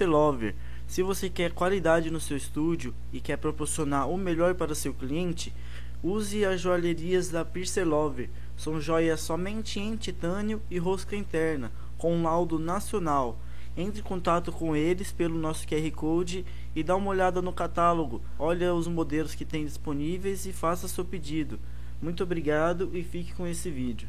Pierce Lover. Se você quer qualidade no seu estúdio e quer proporcionar o melhor para seu cliente, use as joalherias da Pierce Lover. São joias somente em titânio e rosca interna, com laudo nacional. Entre em contato com eles pelo nosso QR Code e dá uma olhada no catálogo. Olha os modelos que tem disponíveis e faça seu pedido. Muito obrigado e fique com esse vídeo.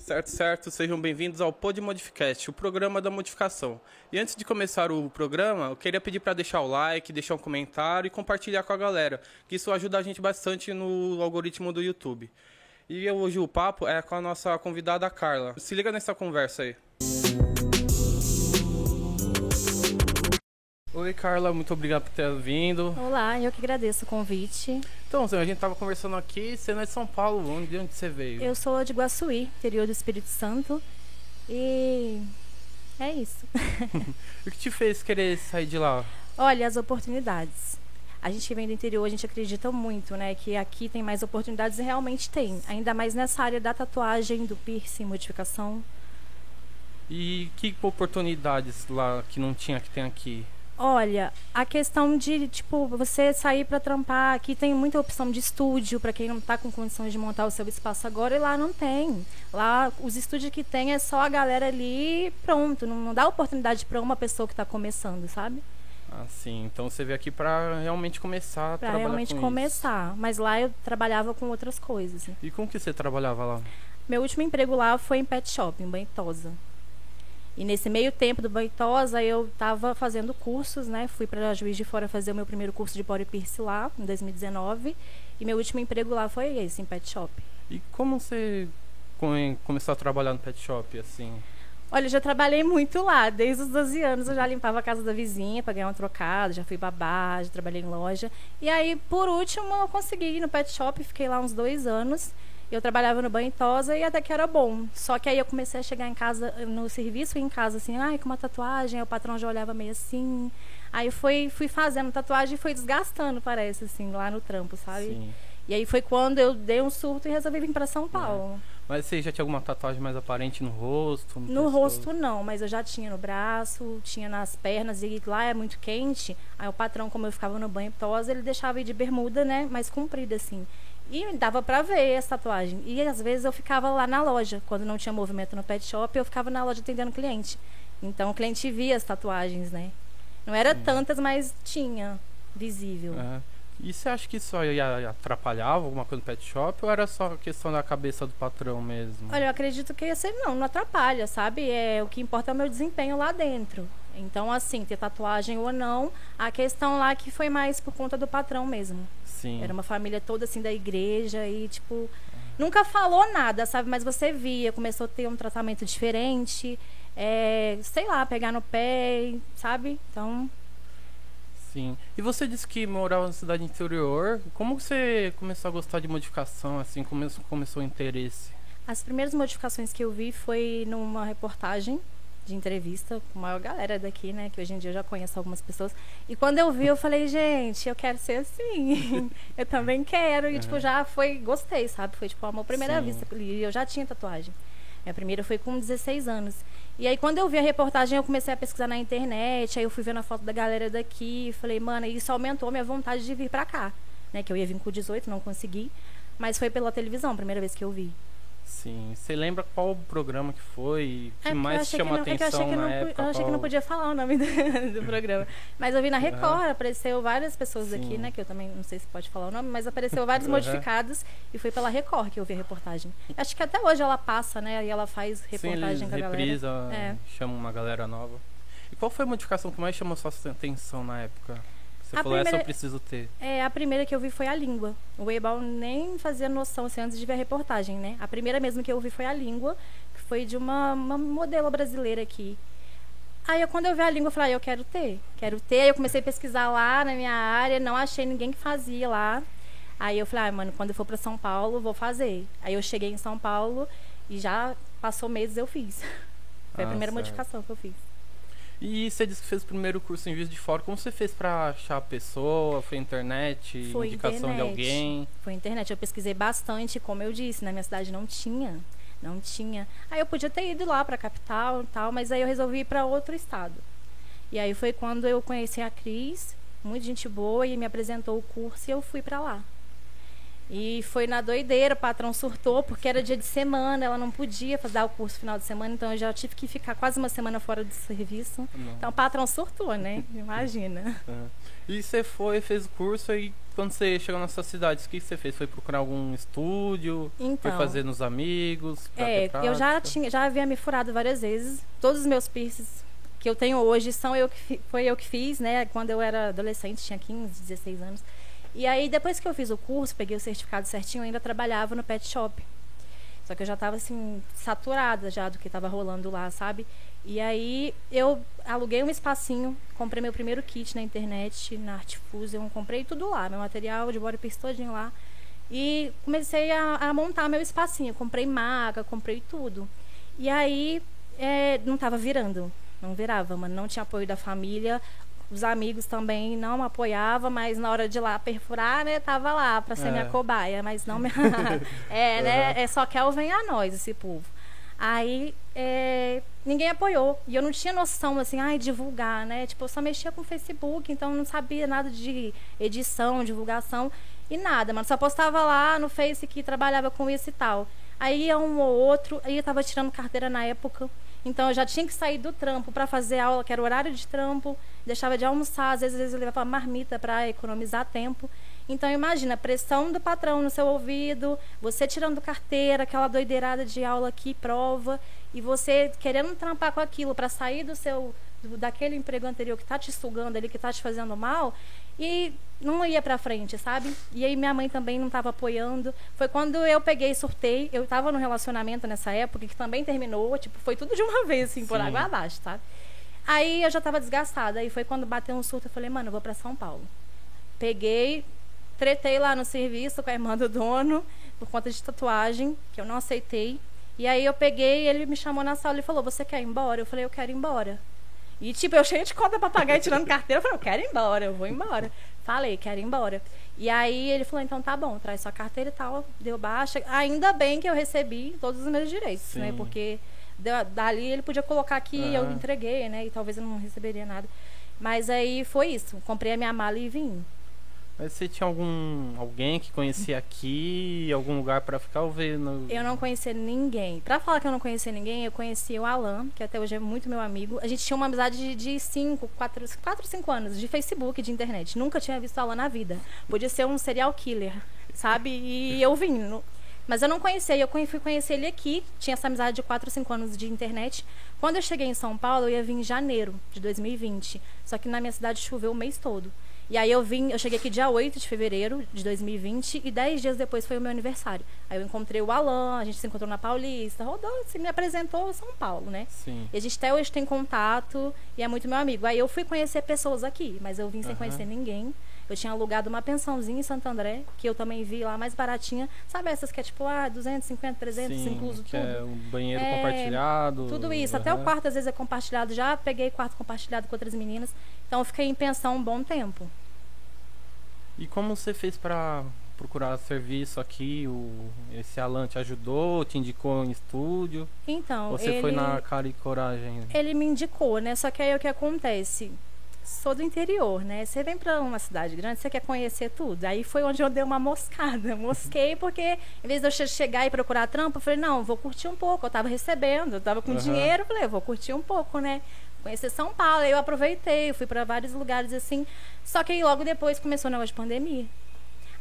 Certo, certo. Sejam bem-vindos ao Pod Modificast, o programa da modificação. E antes de começar o programa, eu queria pedir para deixar o like, deixar um comentário e compartilhar com a galera, que isso ajuda a gente bastante no algoritmo do YouTube. E hoje o papo é com a nossa convidada Carla. Se liga nessa conversa aí. Oi, Carla, muito obrigado por ter vindo. Olá, eu que agradeço o convite. Então, a gente estava conversando aqui, você não é de São Paulo, onde, onde você veio? Eu sou de Guaçuí, interior do Espírito Santo. E é isso. o que te fez querer sair de lá? Olha, as oportunidades. A gente que vem do interior, a gente acredita muito, né? Que aqui tem mais oportunidades e realmente tem. Ainda mais nessa área da tatuagem, do piercing, modificação. E que oportunidades lá que não tinha que tem aqui? Olha, a questão de, tipo, você sair para trampar, aqui tem muita opção de estúdio para quem não está com condições de montar o seu espaço agora, e lá não tem. Lá, os estúdios que tem é só a galera ali pronto, não, não dá oportunidade para uma pessoa que está começando, sabe? Ah, sim. Então você veio aqui para realmente começar a pra trabalhar realmente com começar. Isso. Mas lá eu trabalhava com outras coisas. E com que você trabalhava lá? Meu último emprego lá foi em pet shop, em Bantosa. E nesse meio tempo do Bantosa, eu estava fazendo cursos, né? Fui para Juiz de Fora fazer o meu primeiro curso de body piercing lá, em 2019. E meu último emprego lá foi esse, em pet shop. E como você começou a trabalhar no pet shop, assim? Olha, eu já trabalhei muito lá. Desde os 12 anos eu já limpava a casa da vizinha para ganhar um trocado, já fui babá, já trabalhei em loja. E aí, por último, eu consegui ir no pet shop, fiquei lá uns dois anos. Eu trabalhava no banho tosa e até que era bom. Só que aí eu comecei a chegar em casa, no serviço e em casa, assim, ai, com uma tatuagem, aí o patrão já olhava meio assim. Aí fui, fui fazendo tatuagem e foi desgastando, parece, assim, lá no trampo, sabe? Sim. E aí foi quando eu dei um surto e resolvi vir para São Paulo. É. Mas você já tinha alguma tatuagem mais aparente no rosto? No, no rosto não, mas eu já tinha no braço, tinha nas pernas e lá é muito quente. Aí o patrão, como eu ficava no banho tosa, ele deixava ir de bermuda, né, mais comprida assim. E dava para ver essa tatuagem. E às vezes eu ficava lá na loja, quando não tinha movimento no pet shop, eu ficava na loja atendendo cliente. Então o cliente via as tatuagens, né? Não era Sim. tantas, mas tinha visível. É. E você acha que isso atrapalhava alguma coisa no pet shop ou era só questão da cabeça do patrão mesmo? Olha, eu acredito que esse não, não atrapalha, sabe? É, o que importa é o meu desempenho lá dentro. Então, assim, ter tatuagem ou não, a questão lá que foi mais por conta do patrão mesmo. Sim. Era uma família toda assim da igreja e tipo nunca falou nada, sabe? Mas você via, começou a ter um tratamento diferente, é, sei lá, pegar no pé, sabe? Então. Sim. E você disse que morava na cidade interior. Como você começou a gostar de modificação, assim? Começou, começou o interesse? As primeiras modificações que eu vi foi numa reportagem de entrevista com a maior galera daqui, né? Que hoje em dia eu já conheço algumas pessoas. E quando eu vi, eu falei, gente, eu quero ser assim. eu também quero. E, uhum. tipo, já foi, gostei, sabe? Foi, tipo, a primeira Sim. vista. E eu já tinha tatuagem. Minha primeira foi com 16 anos. E aí, quando eu vi a reportagem, eu comecei a pesquisar na internet. Aí eu fui vendo a foto da galera daqui. Falei, mano, isso aumentou minha vontade de vir pra cá. Né? Que eu ia vir com 18, não consegui. Mas foi pela televisão, a primeira vez que eu vi. Sim. Você lembra qual programa que foi? Que é mais chamou a atenção é eu na não, época? Eu achei qual... que não podia falar o nome do, do programa. Mas eu vi na Record, uhum. apareceu várias pessoas Sim. aqui, né? Que eu também não sei se pode falar o nome, mas apareceu vários uhum. modificados e foi pela Record que eu vi a reportagem. Acho que até hoje ela passa, né? E ela faz reportagem Sim, com a reprisa, galera. É. chama uma galera nova. E qual foi a modificação que mais chamou sua atenção na época? Você A falou, essa eu primeira- preciso ter. É, a primeira que eu vi foi a língua. O Ebal nem fazia noção assim, antes de ver a reportagem, né? A primeira mesmo que eu vi foi a língua, que foi de uma, uma modelo brasileira aqui. Aí eu, quando eu vi a língua, eu falei, ah, eu quero ter, quero ter. Aí eu comecei a pesquisar lá na minha área, não achei ninguém que fazia lá. Aí eu falei, ah, mano, quando eu for para São Paulo, vou fazer. Aí eu cheguei em São Paulo e já passou meses eu fiz. Foi a Ah, primeira certo. modificação que eu fiz. E você disse que fez o primeiro curso em Juiz de Fora. Como você fez pra achar a pessoa? Foi internet? Foi indicação de internet. alguém? Foi internet. Eu pesquisei bastante, como eu disse, na minha cidade não tinha. Não tinha. Aí eu podia ter ido lá pra capital e tal, mas aí eu resolvi ir pra outro estado. E aí foi quando eu conheci a Cris, muito gente boa, e me apresentou o curso e eu fui pra lá. E foi na doideira, o patrão surtou, porque era dia de semana, ela não podia fazer o curso final de semana, então eu já tive que ficar quase uma semana fora do serviço. Não. Então o patrão surtou, né? Imagina. Aham. E você foi, fez o curso e quando você chegou na sua cidade, o que você fez? Foi procurar algum estúdio? Foi Então. fazer nos amigos? É, eu já tinha, já havia me furado várias vezes. Todos os meus piercings que eu tenho hoje são eu que foi eu que fiz, né? Quando eu era adolescente, tinha 15, 16 anos. E aí depois que eu fiz o curso, peguei o certificado certinho, ainda trabalhava no pet shop. Só que eu já estava assim saturada já do que estava rolando lá, sabe? E aí eu aluguei um espacinho, comprei meu primeiro kit na internet, na Artfusion, comprei tudo lá, meu material de body piercing todinho lá. E comecei a, a montar meu espacinho. Comprei maca, comprei tudo. E aí é, não estava virando. Não virava, mano. Não tinha apoio da família. Os amigos também não apoiavam, mas na hora de lá perfurar, né, tava lá para ser É. minha cobaia, mas não me... É, né, é só quer o vem a nós esse povo. Aí é, ninguém apoiou. E eu não tinha noção, assim, ai, divulgar, né? Tipo, eu só mexia com o Facebook, então eu não sabia nada de edição, divulgação e nada, mano. Só postava lá no Face que trabalhava com isso e tal. Aí ia um ou outro, aí eu tava tirando carteira na época. Então eu já tinha que sair do trampo para fazer aula, que era o horário de trampo, deixava de almoçar, às vezes, eu levava marmita para economizar tempo. Então imagina, a pressão do patrão no seu ouvido, você tirando carteira, aquela doideirada de aula aqui, prova, e você querendo trampar com aquilo para sair do seu do- daquele emprego anterior que tá te sugando ali, que tá te fazendo mal, e não ia pra frente, sabe? E aí minha mãe também não estava apoiando. Foi quando eu peguei e surtei, eu estava num relacionamento nessa época que também terminou, tipo, foi tudo de uma vez assim, por Sim. água abaixo, sabe? Aí eu já estava desgastada, aí foi quando bateu um surto, eu falei: "Mano, eu vou para São Paulo". Peguei, tretei lá no serviço com a irmã do dono por conta de tatuagem, que eu não aceitei. E aí eu peguei, ele me chamou na sala e falou: "Você quer ir embora?" Eu falei: "Eu quero ir embora". E tipo, eu cheia de pagar e tirando carteira, eu falei: "Eu quero ir embora, eu vou embora". Falei: "Quero ir embora". E aí ele falou: "Então tá bom, traz sua carteira e tal". Deu baixa. Ainda bem que eu recebi todos os meus direitos, né? Sim. Porque da- dali ele podia colocar que eu Aham. entreguei, né? E talvez eu não receberia nada. Mas aí foi isso. Comprei a minha mala e vim. Mas você tinha algum alguém que conhecia aqui, algum lugar pra ficar ou veio no... Eu não conhecia ninguém. Pra falar que eu não conhecia ninguém, eu conheci o Alan, que até hoje é muito meu amigo. A gente tinha uma amizade de 5, 4, 4, 5 anos, de Facebook, de internet. Nunca tinha visto o Alan na vida. Podia ser um serial killer, sabe? E eu vim. no- Mas eu não conhecia, eu fui conhecer ele aqui. Tinha essa amizade de 4, 5 anos de internet. Quando eu cheguei em São Paulo, eu ia vir em janeiro de 2020. Só que na minha cidade choveu o mês todo. E aí eu vim, eu cheguei aqui dia 8 de fevereiro de 2020 e 10 dias depois foi o meu aniversário. Aí eu encontrei o Alan, a gente se encontrou na Paulista, rodou, se me apresentou São Paulo, né? Sim. E a gente até hoje tem contato e é muito meu amigo. Aí eu fui conhecer pessoas aqui, mas eu vim sem Aham. conhecer ninguém. Eu tinha alugado uma pensãozinha em Santo André, que eu também vi lá mais baratinha. Sabe essas que é tipo, ah, 250, 300, Sim, incluso que tudo? é um banheiro É, compartilhado. Tudo isso. Até o quarto às vezes é compartilhado. Já peguei quarto compartilhado com outras meninas. Então eu fiquei em pensão um bom tempo. E como você fez pra procurar serviço aqui? O, esse Alan te ajudou, te indicou em estúdio? Então, você ele... foi na cara e coragem? ele me indicou, né? Só que aí o que acontece? Sou do interior, né? Você vem pra uma cidade grande, você quer conhecer tudo. Aí foi onde eu dei uma moscada. Mosquei porque, em vez de eu che- chegar e procurar trampo, eu falei, não, vou curtir um pouco. Eu tava recebendo, eu tava com Aham. dinheiro, eu falei, vou curtir um pouco, né? Conhecer São Paulo, aí eu aproveitei, eu fui pra vários lugares assim. Só que aí logo depois começou o negócio de pandemia.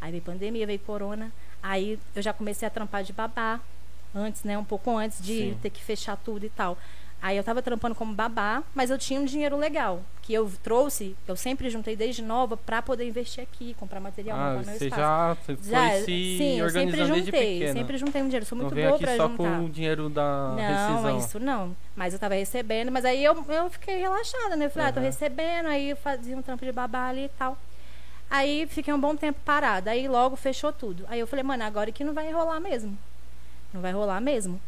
Aí veio pandemia, veio corona. Aí eu já comecei a trampar de babá. Antes, né? Um pouco antes de Sim. ter que fechar tudo e tal. Aí eu tava trampando como babá, mas eu tinha um dinheiro legal, que eu trouxe, eu sempre juntei desde nova pra poder investir aqui, comprar material, Ah, montar meu você espaço. já você Já, se sim, eu sempre juntei, sempre juntei um dinheiro, sou não muito veio boa aqui pra só juntar. com o dinheiro da Não, rescisão. isso não. Mas eu tava recebendo, mas aí eu, eu fiquei relaxada, né? Eu falei, ah, tô recebendo, aí eu fazia um trampo de babá ali e tal. Aí fiquei um bom tempo parada, aí logo fechou tudo. Aí eu falei, mano, agora que não vai rolar mesmo. Não vai rolar mesmo.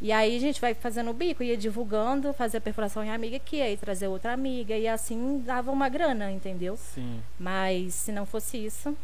E aí a gente vai fazendo o bico, ia divulgando, fazer a perfuração em amiga aqui, aí trazer outra amiga, e assim dava uma grana, entendeu? Sim. Mas se não fosse isso,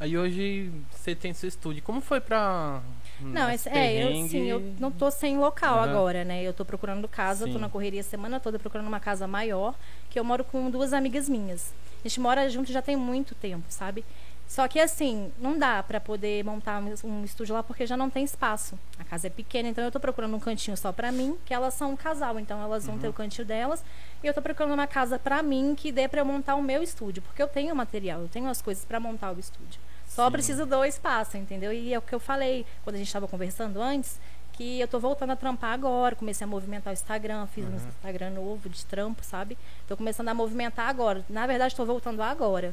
Aí hoje você tem seu estúdio. Como foi pra. Não, nesse esse- é, eu, sim, eu não tô sem local Aham. agora, né? Eu tô procurando casa, eu tô Sim. na correria a semana toda procurando uma casa maior, que eu moro com duas amigas minhas. A gente mora junto já tem muito tempo, sabe? Só que assim, não dá pra poder montar um- um estúdio lá porque já não tem espaço. A casa é pequena, então eu tô procurando um cantinho só pra mim, que elas são um casal, então elas vão ter o Uhum. cantinho delas. E eu tô procurando uma casa pra mim que dê pra eu montar o meu estúdio, porque eu tenho material, eu tenho as coisas pra montar o estúdio. Só Sim. preciso do espaço, entendeu? E é o que eu falei quando a gente estava conversando antes, que eu tô voltando a trampar agora, comecei a movimentar o Instagram, fiz um Uhum. Instagram novo de trampo, sabe? Tô começando a movimentar agora. Na verdade, tô voltando agora.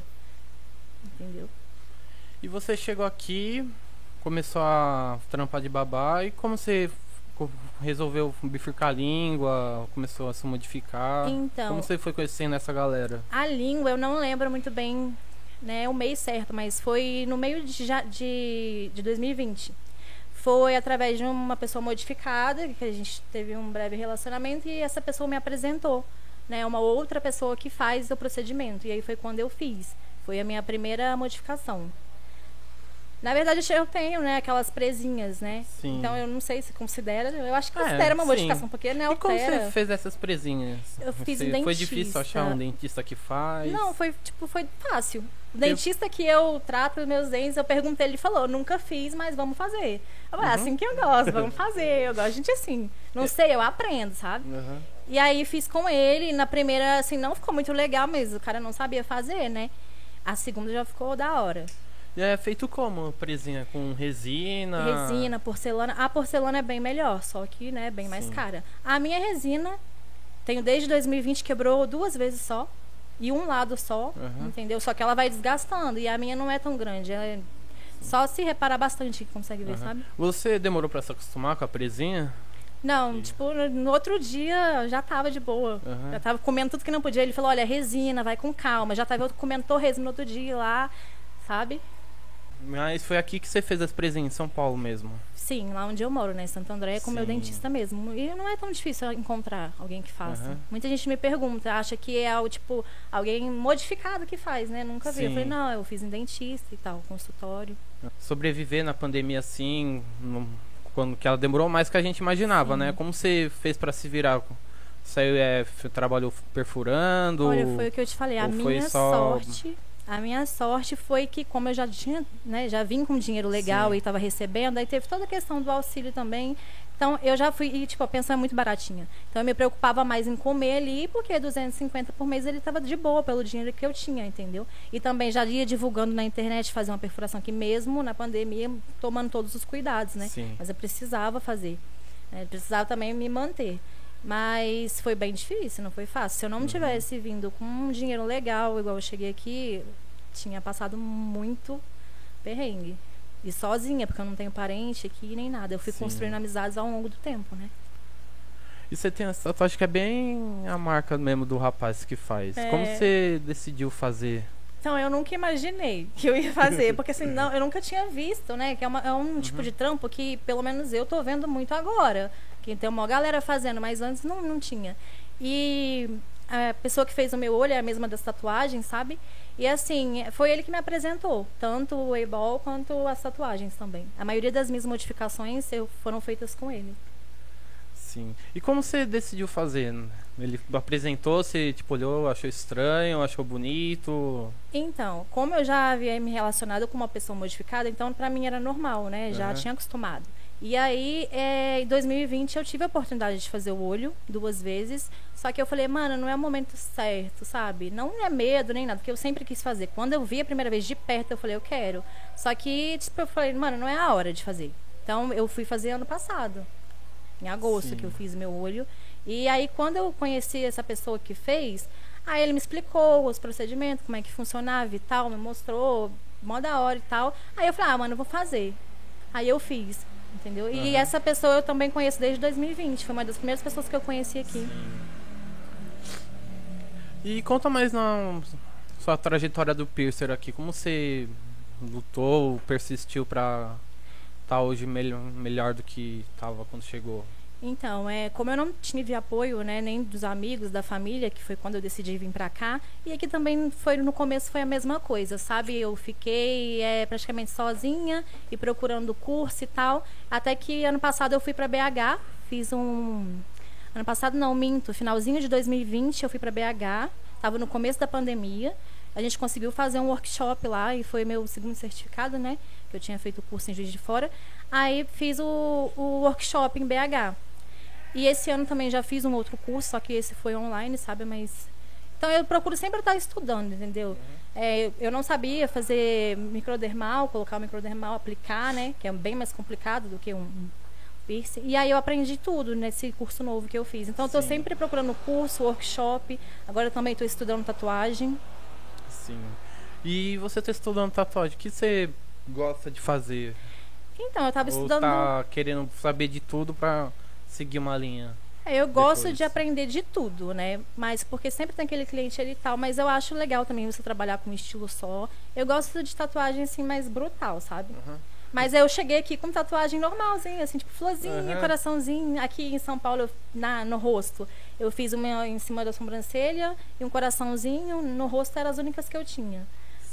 Entendeu? E você chegou aqui, começou a trampar de babá e como você resolveu bifurcar a língua, começou a se modificar? Então, Como você foi conhecendo essa galera? a língua eu não lembro muito bem né, o mês certo, mas foi no meio de, de, de 2020. Foi através de uma pessoa modificada, que a gente teve um breve relacionamento, e essa pessoa me apresentou. Né, uma outra pessoa que faz o procedimento. E aí foi quando eu fiz. Foi a minha primeira modificação. Na verdade, eu tenho, né, aquelas presinhas, né? Sim. Então eu não sei se considera. Eu acho que É, considera uma sim. modificação, porque não E como altera. você fez essas presinhas? Eu fiz Você- um Foi difícil achar dentista. um dentista que faz? Não, foi tipo, foi fácil. O dentista que eu trato os meus dentes, eu perguntei, ele falou, nunca fiz, mas vamos fazer. Eu falei, Uhum. assim que eu gosto, vamos fazer. Eu gosto de gente assim. Não sei, eu aprendo, sabe? Aham. E aí fiz com ele, na primeira, assim, não ficou muito legal, mas o cara não sabia fazer, né? A segunda já ficou da hora. E é feito como? Presinha com resina? Resina, porcelana. A porcelana é bem melhor, só que, né, bem mais Sim. cara. A minha resina, tenho desde 2020, quebrou duas vezes só. E um lado só, Aham. entendeu? Só que ela vai desgastando. E a minha não é tão grande. É só se reparar bastante que consegue ver, Aham. sabe? Você demorou pra se acostumar com a presinha? Não, tipo, no- outro dia já tava de boa. Aham. Já tava comendo tudo que não podia. Ele falou, olha, resina, vai com calma. Já tava comendo torresmo no outro dia lá, sabe? Mas foi aqui que você fez as presinhas, em São Paulo mesmo. Sim, lá onde eu moro, né? Em Santo André, é com o meu Sim. dentista mesmo. E não é tão difícil encontrar alguém que faça. Aham. Muita gente me pergunta, acha que é o tipo alguém modificado que faz, né? Nunca vi. Eu Sim. falei, não, eu fiz em dentista e tal, consultório. Sobreviver na pandemia assim, no- quando que ela demorou mais que a gente imaginava, Sim. né? Como você fez pra se virar? Saiu, é, trabalhou perfurando? Olha, foi o que eu te falei. A minha só- sorte. A minha sorte foi que, como eu já tinha, né, já vim com dinheiro legal Sim. e estava recebendo, aí teve toda a questão do auxílio também. Então, eu já fui, e tipo, a pensão é muito baratinha. Então, eu me preocupava mais em comer ali, porque 250 por mês ele estava de boa pelo dinheiro que eu tinha, entendeu? E também já ia divulgando na internet, fazer uma perfuração aqui mesmo, na pandemia, tomando todos os cuidados, né? Sim. Mas eu precisava fazer. né? Precisava também me manter. Mas foi bem difícil, não foi fácil. Se eu não Uhum. tivesse vindo com um dinheiro legal, igual eu cheguei aqui, tinha passado muito perrengue. E sozinha, porque eu não tenho parente aqui nem nada. Eu fui Sim. construindo amizades ao longo do tempo, né? E você tem essa tatuagem que é bem a marca mesmo do rapaz que faz. É. Como você decidiu fazer? Então, eu nunca imaginei que eu ia fazer, porque assim, não, eu nunca tinha visto, né? Que é, uma- é um tipo de trampo que, pelo menos eu tô vendo muito agora. Que tem uma galera fazendo, mas antes não, não tinha. E a pessoa que fez o meu olho é a mesma das tatuagens, sabe? E assim, foi ele que me apresentou, tanto o Weiball quanto as tatuagens também. A maioria das minhas modificações foram feitas com ele. Sim. E como você decidiu fazer? Ele apresentou, você tipo olhou, achou estranho, achou bonito? Então, como eu já havia me relacionado com uma pessoa modificada, então pra mim era normal, né? Já Aham. tinha acostumado. E aí, é, em 2020, eu tive a oportunidade de fazer o olho duas vezes. Só que eu falei, mano, não é o momento certo, sabe? Não é medo nem nada, porque eu sempre quis fazer. Quando eu vi a primeira vez de perto, eu falei, eu quero. Só que, tipo, eu falei, mano, não é a hora de fazer. Então eu fui fazer ano passado, em agosto Sim. que eu fiz meu olho. E aí quando eu conheci essa pessoa que fez, aí ele me explicou os procedimentos, como é que funcionava e tal, me mostrou, mó da hora e tal. Aí eu falei, ah, mano, eu vou fazer. Aí eu fiz, entendeu? E Aham. essa pessoa eu também conheço desde 2020, foi uma das primeiras pessoas que eu conheci aqui. E conta mais na sua trajetória do piercer aqui. Como você lutou, persistiu pra estar hoje melhor, melhor do que tava quando chegou? Então, é, como eu não tive apoio, né, nem dos amigos, da família, que foi quando eu decidi vir pra cá, e aqui também foi no começo foi a mesma coisa, sabe? Eu fiquei é, praticamente sozinha e procurando curso e tal, até que ano passado eu fui pra BH, fiz um ano passado não, minto, finalzinho de 2020 eu fui pra BH, tava no começo da pandemia. A gente conseguiu fazer um workshop lá e foi meu segundo certificado, né? Que eu tinha feito o curso em Juiz de Fora. Aí fiz o, o workshop em BH. E esse ano também já fiz um outro curso, só que esse foi online, sabe? Mas. Então eu procuro sempre estar estudando, entendeu? É, eu- não sabia fazer microdermal, colocar o microdermal, aplicar, né? Que é bem mais complicado do que um um piercing. E aí eu aprendi tudo nesse curso novo que eu fiz. Então eu tô Sim. sempre procurando curso, workshop. Agora também tô estudando tatuagem. Sim. E você tá estudando tatuagem, o que você gosta de fazer? Então, eu tava Ou estudando. tá querendo saber de tudo pra seguir uma linha? É, eu gosto depois? de aprender de tudo, né? Mas porque sempre tem aquele cliente ali e tal, mas eu acho legal também você trabalhar com um estilo só. Eu gosto de tatuagem assim mais brutal, sabe? Aham. Mas eu cheguei aqui com tatuagem normalzinha, assim, tipo florzinha, Aham. coraçãozinho. Aqui em São Paulo, na, no rosto, eu fiz uma em cima da sobrancelha e um coraçãozinho. No rosto eram as únicas que eu tinha.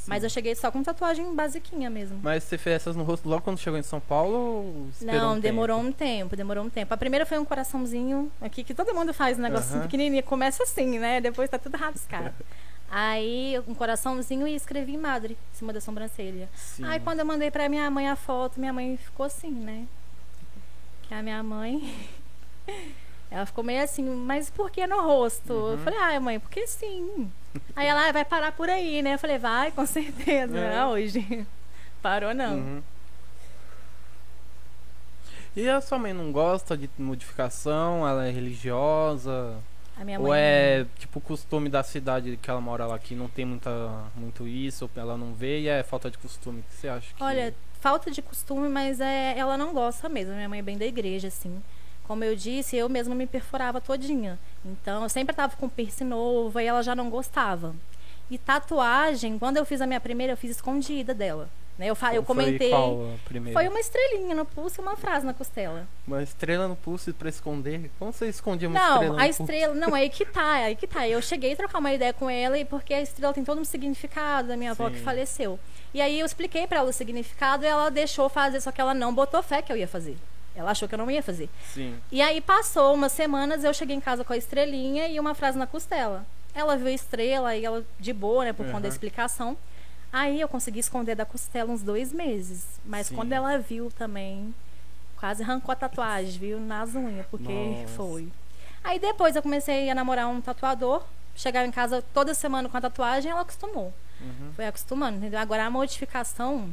Mas eu cheguei só com tatuagem basiquinha mesmo. Mas você fez essas no rosto logo quando chegou em São Paulo Não, um demorou tempo? um tempo, demorou um tempo. A primeira foi um coraçãozinho aqui, que todo mundo faz um negocinho Aham. pequenininho. Começa assim, né? Depois tá tudo rabiscado. Aí, um coraçãozinho e escrevi madre em cima da sobrancelha. Sim. Aí, quando eu mandei pra minha mãe a foto, minha mãe ficou assim, né? Que a minha mãe. Ela ficou meio assim, mas por que no rosto? Eu Uhum. falei, ai, mãe, porque sim. Aí ela "Ah, vai parar por aí, né? Eu falei, vai, com certeza. É. Não, hoje. Parou não. Uhum. E a sua mãe não gosta de modificação? Ela é religiosa? A minha ou mãe. é tipo costume da cidade que ela mora lá que não tem muita, muito isso, ou ela não vê e é falta de costume? O que você acha? Que... Olha, falta de costume, mas é, ela não gosta mesmo. Minha mãe é bem da igreja, assim. Como eu disse, eu mesma me perfurava todinha. Então, eu sempre tava com piercing novo e ela já não gostava. E tatuagem, quando eu fiz a minha primeira, eu fiz escondida dela. Né? Eu, fa- eu Foi comentei. primeira? Foi uma estrelinha no pulso e uma frase na costela. Uma estrela no pulso pra esconder? Como você escondia uma não, estrela no a pulso? estrela. Não, aí que tá, aí que tá. Eu cheguei a trocar uma ideia com ela, e porque a estrela tem todo um significado da minha avó que Sim. faleceu. E aí eu expliquei pra ela o significado e ela deixou fazer, só que ela não botou fé que eu ia fazer. Ela achou que eu não ia fazer. Sim. E aí passou umas semanas, eu cheguei em casa com a estrelinha e uma frase na costela. Ela viu a estrela e ela, de boa, né, por conta da explicação. Aí eu consegui esconder da costela uns dois meses. Mas Sim. quando ela viu também, quase arrancou a tatuagem, viu? Nas unhas, porque Nossa. foi. Aí depois eu comecei a namorar um tatuador. Chegava em casa toda semana com a tatuagem, ela acostumou. Uhum. Foi acostumando, entendeu? Agora a modificação,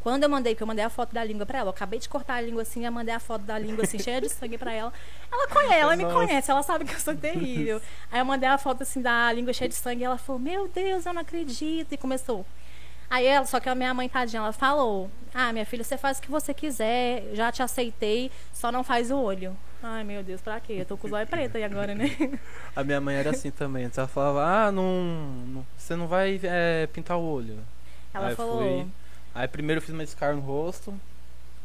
quando eu mandei, que eu mandei a foto da língua pra ela, eu acabei de cortar a língua assim, eu mandei a foto da língua assim, cheia de sangue pra ela. Ela conhece, ela me Nossa. conhece, ela sabe que eu sou terrível. Aí eu mandei a foto assim da língua cheia de sangue e ela falou: Meu Deus, eu não acredito. E começou. Aí ela, só que a minha mãe, tadinha, ela falou: Ah, minha filha, você faz o que você quiser, já te aceitei, só não faz o olho. Ai, meu Deus, pra quê? Eu tô com os olhos pretos aí agora, né? A minha mãe era assim também. Ela falava, ah, não, não- você não vai é, pintar o olho. Ela Aí falou. fui- Aí primeiro eu fiz uma scar no rosto.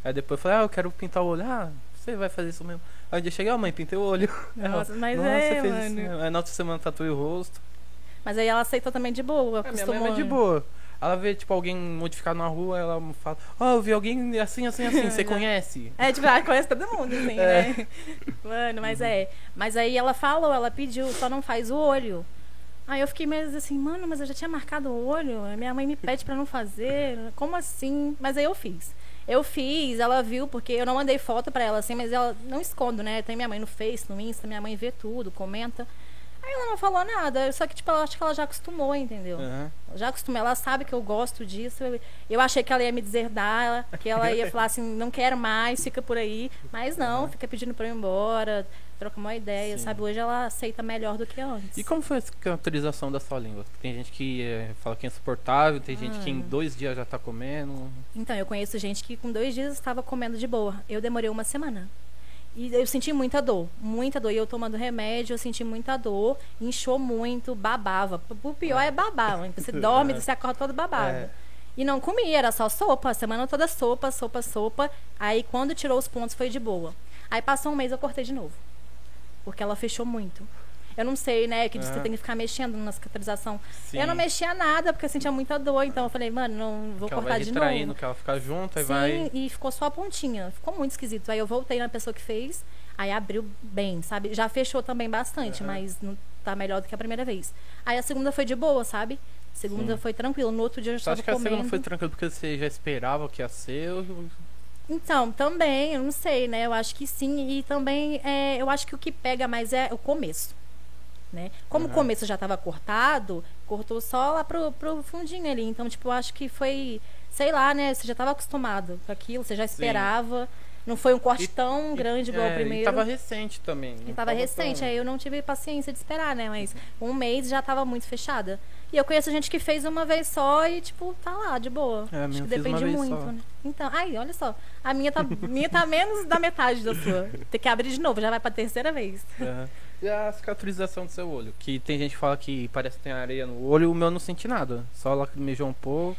Aí depois eu falei, ah, eu quero pintar o olho. Ah, você vai fazer isso mesmo. Aí um dia eu cheguei, ah, mãe, pintei o olho. Ela, Nossa, mas "Nossa, é, você fez isso mano. mesmo." Aí na outra semana tatuei o rosto. Mas aí ela aceitou também de boa, A minha acostumou. mãe é de né? boa. Ela vê, tipo, alguém modificado na rua, ela fala, ó, eu vi alguém assim, assim, assim, você conhece? É, tipo, ela conhece todo mundo, assim, É. né? Mano, mas é. Mas aí ela falou, ela pediu, só não faz o olho. Aí eu fiquei meio assim, mano, mas eu já tinha marcado o olho. Minha mãe me pede pra não fazer. Como assim? Mas aí eu fiz. Eu fiz, ela viu, porque eu não mandei foto pra ela, assim, mas ela não escondo, né? Tem minha mãe no Face, no Insta, minha mãe vê tudo, comenta. Aí ela não falou nada, só que, tipo, eu acho que ela já acostumou, entendeu? Aham. Já acostumou, ela sabe que eu gosto disso. Eu, achei que ela ia me deserdar, que ela ia falar assim, não quero mais, fica por aí. Mas não, fica pedindo pra eu ir embora, troca uma ideia, Sim. sabe? Hoje ela aceita melhor do que antes. E como foi a cicatrização da sua língua? Tem gente que eh, fala que é insuportável, tem gente que em Ah. dois dias já tá comendo. Então, eu conheço gente que com dois dias estava comendo de boa. Eu demorei uma semana. E eu senti muita dor, muita dor. E eu tomando remédio, eu senti muita dor, inchou muito, babava. O pior é babar, você dorme, você acorda todo babado. É. E não comia, era só sopa, a semana toda sopa, sopa, sopa. Aí quando tirou os pontos foi de boa. Aí passou um mês eu cortei de novo. Porque ela fechou muito. Eu não sei, né? Que diz que Aham. tem que ficar mexendo na cicatrização. Sim. Eu não mexia nada porque eu sentia muita dor. Então eu falei, mano, não vou que ela cortar vai de novo. que ela fica junto, aí Sim, vai. e ficou só a pontinha. Ficou muito esquisito. Aí eu voltei na pessoa que fez, aí abriu bem, sabe? Já fechou também bastante, mas não tá melhor do que a primeira vez. Aí a segunda foi de boa, sabe? Segunda Sim. foi tranquilo. No outro dia eu já Você acha estava que a comendo. segunda foi tranquila porque você já esperava que ia ser? ou- Então, também, eu não sei, né? Eu acho que sim. E também, é, eu acho que o que pega mais é o começo. Né? Como Aham. o começo já estava cortado, cortou só lá pro, pro fundinho ali. Então, tipo, acho que foi, sei lá, né? Você já estava acostumado com aquilo, você já esperava. Não foi um corte E- tão grande igual é, o primeiro. E tava recente também. não E tava recente, tão- aí eu não tive paciência de esperar, né? Mas um mês já tava muito fechada. E eu conheço gente que fez uma vez só e, tipo, tá lá, de boa. É, Acho que depende muito, né? Então, aí, olha só. A minha tá, minha tá menos da metade da sua. Tem que abrir de novo, já vai pra terceira vez. É. E a cicatrização do seu olho? Que tem gente que fala que parece que tem areia no olho, o meu eu não senti nada. Só lacrimejou um pouco.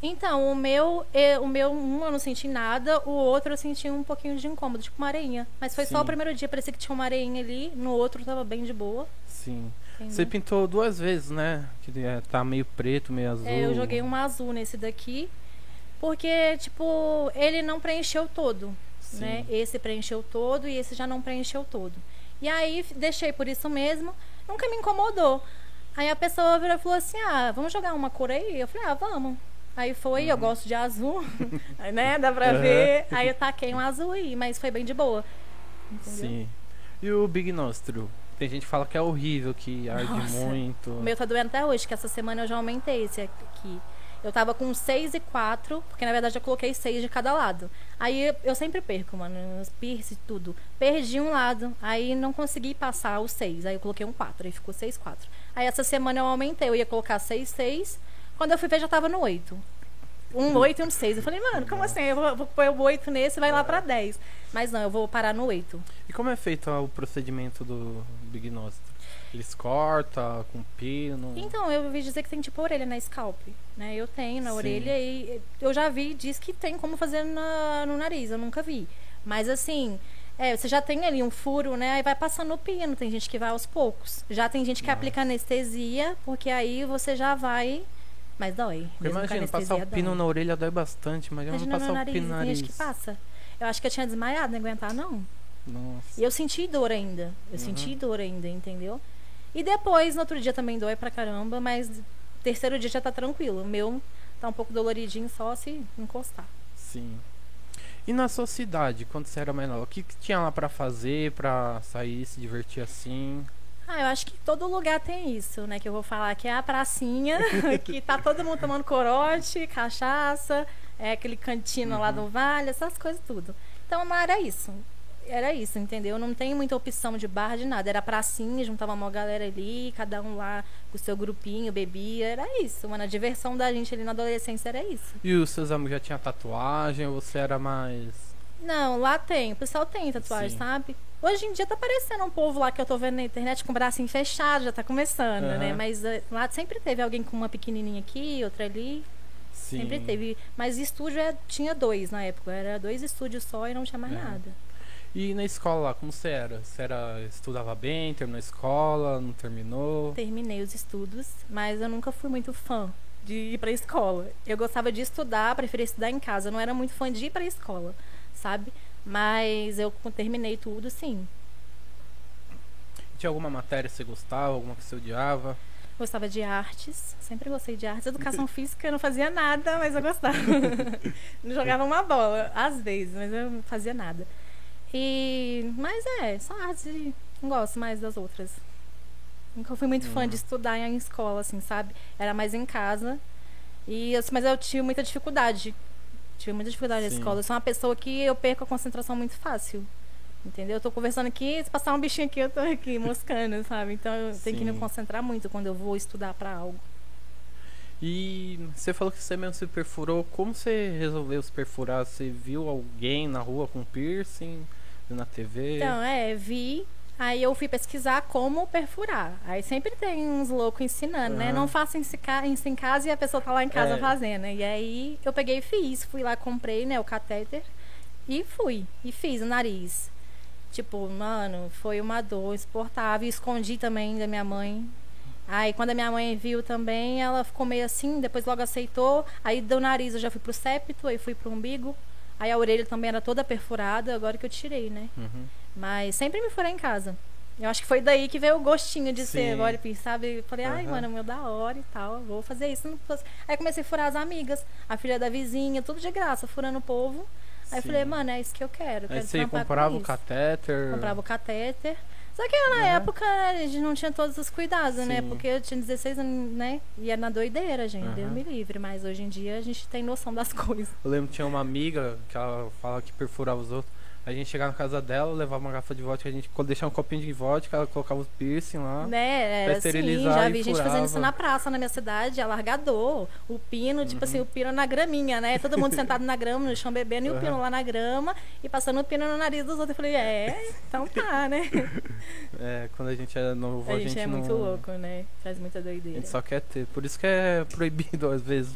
Então, o meu, o meu, um eu não senti nada, o outro eu senti um pouquinho de incômodo, tipo uma areinha. Mas foi só Sim. o primeiro dia, parecia que tinha uma areinha ali, no outro tava bem de boa. Sim. entendeu? Você pintou duas vezes, né? Que é, tá meio preto, meio azul. É, eu joguei um azul nesse daqui, porque, tipo, ele não preencheu todo, Sim. né? Esse preencheu todo e esse já não preencheu todo. E aí, deixei por isso mesmo, nunca me incomodou. Aí a pessoa virou e falou assim, ah, vamos jogar uma cor aí? Eu falei, ah, vamos. Aí foi, eu gosto de azul, aí, né, dá pra Uhum. Ver. Aí eu taquei um azul aí, mas foi bem de boa. Entendeu? Sim. E o Big Nostro? Tem gente que fala que é horrível, que arde Nossa. muito. O meu tá doendo até hoje, que essa semana eu já aumentei esse aqui. Eu tava com 6 e 4, porque na verdade eu coloquei 6 de cada lado. Aí eu sempre perco, mano, os piercing e tudo. Perdi um lado, aí não consegui passar o 6. Aí eu coloquei um 4, aí ficou 6, 4. Aí essa semana eu aumentei, eu ia colocar 6, 6. Quando eu fui ver já tava no 8. Um 8 e um 6. Eu falei, mano, como assim? Eu vou, vou pôr o 8 nesse e vai lá pra 10. Mas não, eu vou parar no 8. E como é feito o procedimento do Big Nostro? Eles cortam com pino? Então, eu ouvi dizer que tem tipo orelha na scalp, né? Eu tenho na Sim. orelha e eu já vi, diz que tem como fazer na- no nariz, eu nunca vi. Mas assim, é, você já tem ali um furo, né? Aí vai passando o pino, tem gente que vai aos poucos. Já tem gente que aplica anestesia, porque aí você já vai. Mas dói. Imagina, passar o pino dói. na orelha dói bastante. Imagina, Imagina passar no o nariz, pino no tem nariz. gente que passa. Eu acho que eu tinha desmaiado, não aguentar, não. Nossa. E eu senti dor ainda. Eu Uhum. senti dor ainda, entendeu? E depois, no outro dia também dói pra caramba, mas terceiro dia já tá tranquilo. O meu tá um pouco doloridinho só se encostar. Sim. E na sua cidade, quando você era menor, o que, que tinha lá pra fazer, pra sair, se divertir assim? Ah, eu acho que todo lugar tem isso, né? Que eu vou falar que é a pracinha, que tá todo mundo tomando corote, cachaça, é aquele cantinho lá do vale, essas coisas tudo. Então lá era isso. Era isso, entendeu? Não tem muita opção de bar, de nada. Era pracinha, juntava uma galera ali, cada um lá com o seu grupinho, bebia. Era isso, mano. A diversão da gente ali na adolescência era isso. E os seus amigos já tinham tatuagem ou você era mais. Não, lá tem. O pessoal tem tatuagem, Sim. sabe? Hoje em dia tá aparecendo um povo lá que eu tô vendo na internet com o bracinho fechado, já tá começando, né? Aham. Mas eh, lá sempre teve alguém com uma pequenininha aqui, outra ali. Sim. Sempre teve. Mas estúdio é- tinha dois na época. Era dois estúdios só e não tinha mais É. nada. E na escola lá, como você era? Você era, estudava bem, terminou a escola, não terminou? Terminei os estudos, mas eu nunca fui muito fã de ir pra escola. Eu gostava de estudar, preferia estudar em casa. Eu não era muito fã de ir pra escola, sabe? Mas eu terminei tudo, sim. Tinha alguma matéria que você gostava, alguma que você odiava? Gostava de artes, sempre gostei de artes. Educação física eu não fazia nada, mas eu gostava. não jogava uma bola, às vezes, mas eu não fazia nada. E, mas é, só artes e não gosto mais das outras. Nunca fui muito fã de estudar em escola, assim, sabe? Era mais em casa. E, assim, mas eu tive muita dificuldade. Tive muita dificuldade na Sim. escola. Eu sou uma pessoa que eu perco a concentração muito fácil. Entendeu? Eu tô conversando aqui, se passar um bichinho aqui, eu tô aqui moscando, sabe? Então eu tenho que me Sim. concentrar muito quando eu vou estudar pra algo. E você falou que você mesmo se perfurou. Como você resolveu se perfurar? Você viu alguém na rua com piercing? Na TV? Então, é, vi. Aí eu fui pesquisar como perfurar. Aí sempre tem uns loucos ensinando, né? Aham. Não faça isso em casa e a pessoa tá lá em casa É. fazendo. E aí eu peguei e fiz. Fui lá, comprei, né, o catéter. E fui. E fiz o nariz. Tipo, mano, foi uma dor insuportável. Escondi também da minha mãe. Aí quando a minha mãe viu também, ela ficou meio assim, depois logo aceitou. Aí do nariz eu já fui pro septo, aí fui pro umbigo. Aí a orelha também era toda perfurada, agora que eu tirei, né? Uhum. Mas sempre me furei em casa. Eu acho que foi daí que veio o gostinho de ser Sim. body piercing, sabe? Eu falei, ai, Aham. mano, meu da hora e tal, vou fazer isso. Aí comecei a furar as amigas, a filha da vizinha, tudo de graça, furando o povo. Aí eu falei, mano, é isso que eu quero. eu Aí quero você trampar com comprava o catéter. Comprava o catéter. Só que na Uhum. época né, a gente não tinha todos os cuidados, né? Sim. Porque eu tinha 16 anos, né? E era na doideira, gente. Deus Aham. me livre. Mas hoje em dia a gente tem noção das coisas. Eu lembro que tinha uma amiga que ela falava que perfurava os outros. A gente chegava na casa dela, levava uma garrafa de vodka, a gente deixava um copinho de vodka, ela colocava os piercing lá. Né? Era assim, esterilizar já e vi gente fazendo isso na praça na minha cidade, alargador, o pino, tipo assim, o pino na graminha, né? Todo mundo sentado na grama, no chão bebendo, e o pino lá na grama, e passando o pino no nariz dos outros. Eu falei, é, então tá, né? É, quando a gente era novo, A gente, é não... muito louco, né? Faz muita A doideira. gente só quer ter. Por isso que é proibido às vezes.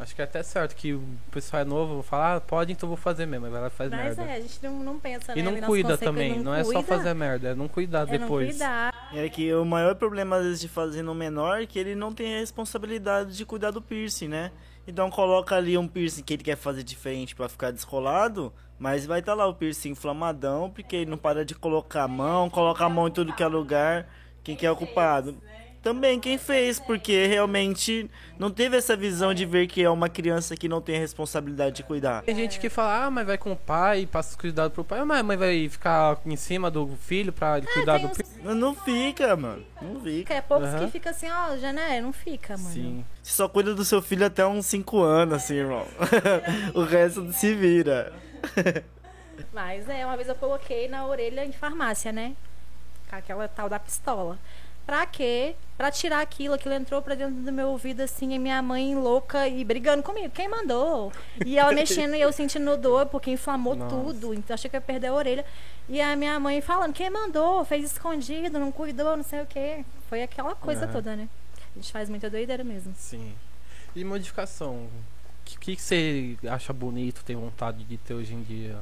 Acho que é até certo que o pessoal é novo, fala, ah, pode, então vou fazer mesmo. Aí vai lá e faz Mas merda. é, a gente não, não pensa, E né? não nas cuida também, não, é só cuida, fazer merda, é não cuidar é não depois. cuidar. É que o maior problema, às vezes, de fazer no menor é que ele não tem a responsabilidade de cuidar do piercing, né? Então coloca ali um piercing que ele quer fazer diferente pra ficar descolado, mas vai estar lá o piercing inflamadão, porque ele não para de colocar a mão, coloca a mão em tudo que é lugar. Quem que é o culpado? Também quem fez, porque realmente não teve essa visão de ver que é uma criança que não tem a responsabilidade de cuidar. Tem gente que fala, ah, mas vai com o pai, passa os cuidados pro pai, ah, mas a mãe vai ficar em cima do filho pra ele cuidar do uns- filho. Mas Não fica, mano. Não fica. É poucos Aham. que fica assim, ó, já né, não fica, mano. Sim. Você só cuida do seu filho até uns 5 anos, assim, irmão. o resto se vira. Mas é, uma vez eu coloquei na orelha em farmácia, né? Com aquela tal da pistola. Pra quê? Pra tirar aquilo, aquilo entrou pra dentro do meu ouvido assim, e minha mãe louca e brigando comigo. Quem mandou? E ela mexendo e eu sentindo dor porque inflamou Nossa. tudo. Então achei que ia perder a orelha. E a minha mãe falando, quem mandou? Fez escondido, não cuidou, não sei o quê. Foi aquela coisa Aham. toda, né? A gente faz muita doideira mesmo. Sim. E modificação? O que, que você acha bonito, tem vontade de ter hoje em dia?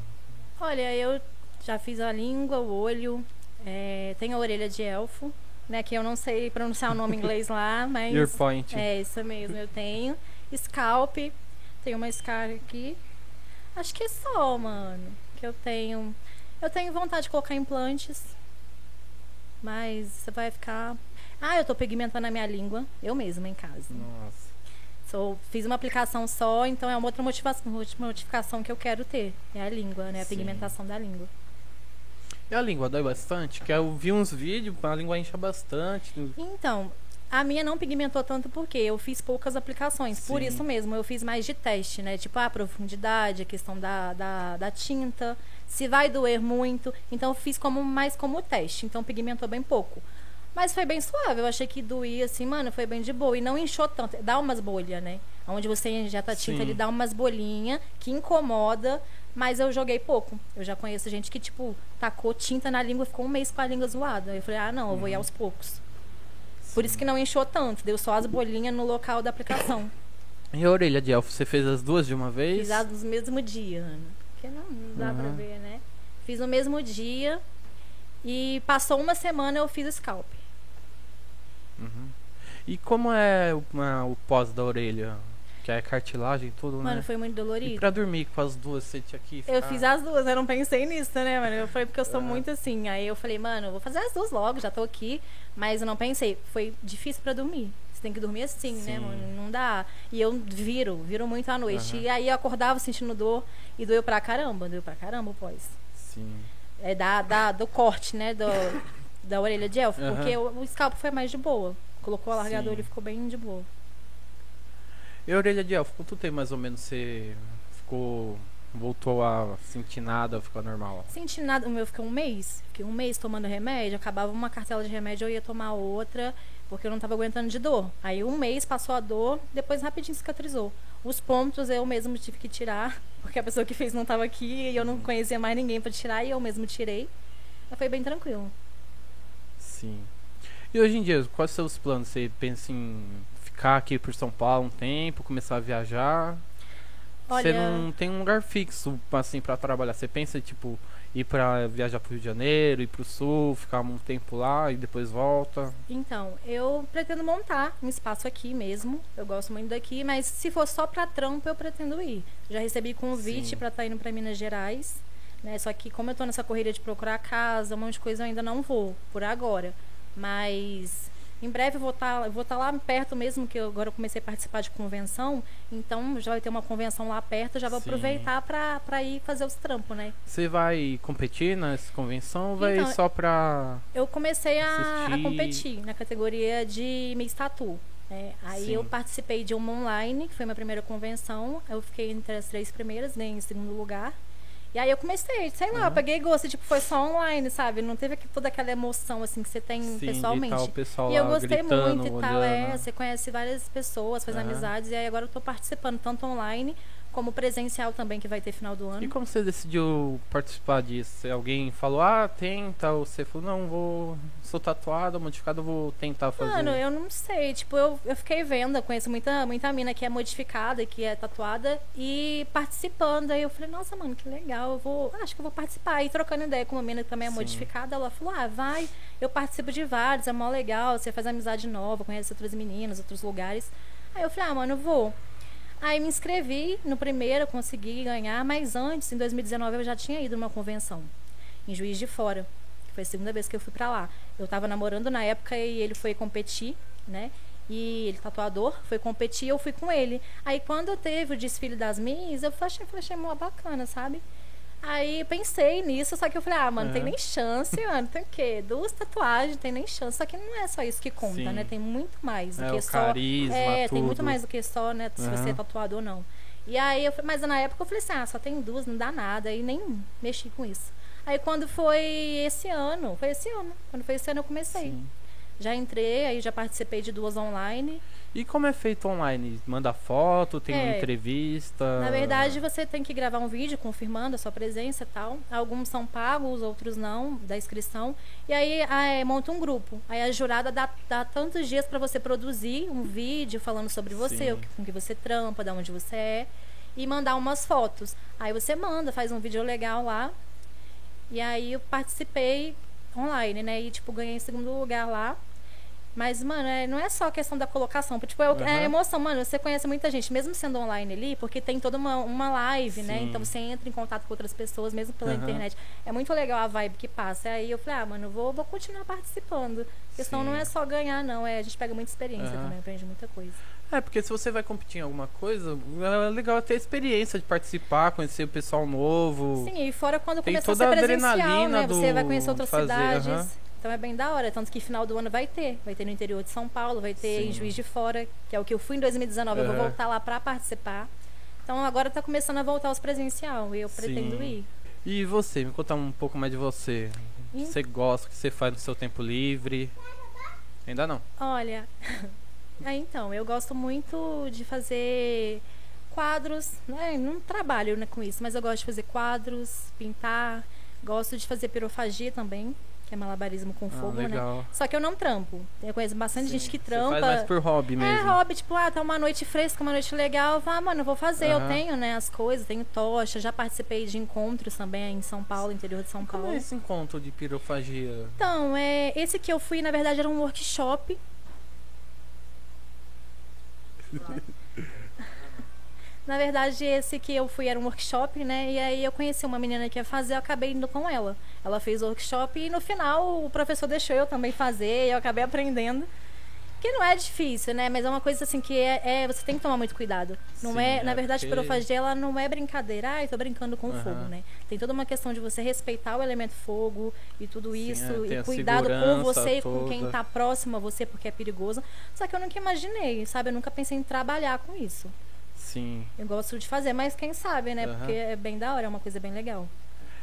Olha, eu já fiz a língua, o olho, é, tem a orelha de elfo, né? Que eu não sei pronunciar o nome em inglês lá, mas. Ear point. É, isso mesmo, eu tenho. Scalp, tem uma scar aqui. Acho que é só, mano. Que eu tenho. Eu tenho vontade de colocar implantes. Mas você vai ficar. Ah, eu tô pigmentando a minha língua, eu mesma em casa. Nossa. Fiz uma aplicação só, então é uma outra motivação, modificação que eu quero ter. É a língua, né? A Sim. pigmentação da língua. E a língua dói bastante? Que eu vi uns vídeos, a língua incha bastante. Então, a minha não pigmentou tanto porque eu fiz poucas aplicações. Por Sim. isso mesmo, eu fiz mais de teste, né? Tipo, a profundidade, a questão da, da, da tinta, se vai doer muito. Então, eu fiz como mais como teste. Então, pigmentou bem pouco. Mas foi bem suave. Eu achei que doía, assim, mano, foi bem de boa. E não inchou tanto. Dá umas bolhas, né? Onde você injeta a tinta, Sim. ele dá umas bolinhas que incomoda. Mas eu joguei pouco. Eu já conheço gente que, tipo, tacou tinta na língua e ficou um mês com a língua zoada. Eu falei, ah, não, eu vou ir Uhum. aos poucos. Por isso que não inchou tanto, deu só as bolinhas no local da aplicação. E a orelha de elfo, você fez as duas de uma vez? Fiz as no mesmo dia, Ana. Porque não, não dá pra Uhum. ver, né? Fiz no mesmo dia e passou uma semana eu fiz scalp. Uhum. E como é o, a- o pós da orelha? Que é cartilagem e tudo, Mano, né? foi muito E dolorido. pra dormir com as duas, você tinha que Eu ficar- fiz as duas, eu não pensei nisso, né, mano? Eu falei porque eu sou Aham. muito assim. Aí eu falei, mano, eu vou fazer as duas logo, já tô aqui. Mas eu não pensei. Foi difícil pra dormir. Você tem que dormir assim, né, Sim. mano? Não dá. E eu viro, viro muito à noite. Aham. E aí eu acordava sentindo dor e doeu pra caramba, doeu pra caramba o pós. Sim. É da, da, do corte, né? Do, da orelha de elfo, Aham. porque o, o scalpo foi mais de boa. Colocou o alargador, Sim. ele ficou bem de boa. E orelha de elfo, quanto tempo mais ou menos você ficou. voltou a sentir nada, ficou normal? Senti nada, o meu fiquei um mês. Fiquei um mês tomando remédio, acabava uma cartela de remédio, eu ia tomar outra, porque eu não tava aguentando de dor. Aí um mês passou a dor, depois rapidinho cicatrizou. Os pontos eu mesmo tive que tirar, porque a pessoa que fez não tava aqui e eu não conhecia mais ninguém pra tirar, e eu mesmo tirei. Mas foi bem tranquilo. Sim. E hoje em dia, quais são os seus planos? Você pensa em ficar aqui por São Paulo um tempo, começar a viajar? Você Olha- não tem um lugar fixo assim para trabalhar. Você pensa tipo ir para viajar pro Rio de Janeiro, ir pro sul, ficar um tempo lá e depois volta? Então, eu pretendo montar um espaço aqui mesmo. Eu gosto muito daqui, mas se for só pra trampo, eu pretendo ir. Já recebi convite pra estar indo pra Minas Gerais, né? Só que como eu tô nessa corrida de procurar casa, um monte de coisa eu ainda não vou por agora. Mas em breve eu vou estar vou tá lá perto mesmo, que eu agora comecei a participar de convenção, então já vai ter uma convenção lá perto, já vou Sim. aproveitar pra ir fazer os trampos, né? Você vai competir nessa convenção ou vai Então, só pra. Eu comecei a, a competir na categoria de Miss Tatu. né? Aí Sim. eu participei de uma online, que foi minha primeira convenção. Eu fiquei entre as três primeiras, ganhei em segundo lugar. E aí eu comecei, sei lá, eu Aham. peguei gosto, tipo, foi só online, sabe? Não teve toda aquela emoção assim que você tem Sim, pessoalmente. tá o pessoal E eu gostei gritando, muito e tal, é. olhando. Você conhece várias pessoas, faz Aham. amizades, e aí agora eu tô participando, tanto online como presencial também, que vai ter final do ano. E como você decidiu participar disso? Alguém falou, ah, tenta, ou você falou, não, vou. Sou tatuada, modificada, vou tentar fazer. Mano, eu não sei. Tipo, eu, eu fiquei vendo, eu conheço muita, muita mina que é modificada, que é tatuada, e participando. Aí eu falei, nossa, mano, que legal, eu vou. Acho que eu vou participar. E trocando ideia com uma mina que também é Sim. modificada, ela falou, ah, vai, eu participo de vários, é mó legal, você faz amizade nova, conhece outras meninas, outros lugares. Aí eu falei, ah, mano, eu vou. Aí me inscrevi no primeiro, consegui ganhar, mas antes, em 2019, eu já tinha ido numa convenção em Juiz de Fora. Foi a segunda vez que eu fui pra lá. Eu tava namorando na época e ele foi competir, né? E ele tatuador, foi competir eu fui com ele. Aí quando teve o desfile das Miss, eu achei, achei mó bacana, sabe? Aí pensei nisso, só que eu falei, ah, mano, tem nem chance, mano. Tem o quê? Duas tatuagens, tem nem chance. Só que não é só isso que conta, Sim. né? Tem muito mais do É, que só. carisma, é, tem muito tudo. mais do que só, né? Se você é tatuado ou não. E aí, eu, mas na época eu falei assim, ah, só tem duas, não dá nada. Aí nem mexi com isso. Aí quando foi esse ano, foi esse ano. Quando foi esse ano eu comecei. Sim. Já entrei, aí já participei de duas online. E como é feito online? Manda foto, tem uma É. entrevista? Na verdade, você tem que gravar um vídeo confirmando a sua presença e tal. Alguns são pagos, outros não, da inscrição. E aí ah, é, monta um grupo. Aí a jurada dá, dá tantos dias para você produzir um vídeo falando sobre você, o que, com que você trampa, de onde você é. E mandar umas fotos. Aí você manda, faz um vídeo legal lá. E aí eu participei online, né? E, tipo, ganhei em segundo lugar lá. Mas, mano, é- não é só a questão da colocação. Tipo, é, o- é emoção, mano. Você conhece muita gente, mesmo sendo online ali, porque tem toda uma, uma live, né? Sim. Então você entra em contato com outras pessoas, mesmo pela Aham. internet. É muito legal a vibe que passa. Aí eu falei, ah, mano, vou, vou continuar participando. A questão não é só ganhar, não. É, a gente pega muita experiência Aham. também, aprende muita coisa. É, porque se você vai competir em alguma coisa, é legal ter a experiência de participar, conhecer o pessoal novo. Sim, e fora quando Tem começar a toda ser a presencial, adrenalina né? Você do- vai conhecer outras fazer, cidades. aham. Então é bem da hora. Tanto que final do ano vai ter. Vai ter no interior de São Paulo, vai ter Sim. em Juiz de Fora, que é o que eu fui em 2019. Eu vou voltar lá pra participar. Então agora tá começando a voltar os presencial e eu Sim. pretendo ir. E você, me conta um pouco mais de você. O que você gosta, o que você faz no seu tempo livre? Ainda não. Olha, é, então, eu gosto muito de fazer quadros, né? Não trabalho né, com isso, mas eu gosto de fazer quadros, pintar, gosto de fazer pirofagia também, que é malabarismo com Ah, fogo, né? legal. Só que eu não trampo. Eu conheço bastante gente Sim, que você trampa. Faz mais por hobby É mesmo. hobby, tipo, ah, tá uma noite fresca, uma noite legal. Vá, mano, eu vou fazer. Eu tenho, né, as coisas, tenho tocha. Já participei de encontros também em São Paulo, interior de São Como Paulo. é esse encontro de pirofagia? Então, é, esse que eu fui, na verdade, era um workshop. Na verdade, esse que eu fui era um workshop, né? E aí eu conheci uma menina que ia fazer, eu acabei indo com ela. Ela fez o workshop e no final o professor deixou eu também fazer, e eu acabei aprendendo. Que não é difícil, né? Mas é uma coisa assim que é, é- você tem que tomar muito cuidado. Não Sim, é, na é verdade, porque- pirofagia ela não é brincadeira. Ai, tô brincando com Aham. fogo, né? Tem toda uma questão de você respeitar o elemento fogo e tudo Sim, isso é, e cuidado com você e com quem toda. tá próximo a você porque é perigoso. Só que eu nunca imaginei, sabe? Eu nunca pensei em trabalhar com isso. Sim. Eu gosto de fazer, mas quem sabe, né? Aham. Porque é bem da hora, é uma coisa bem legal.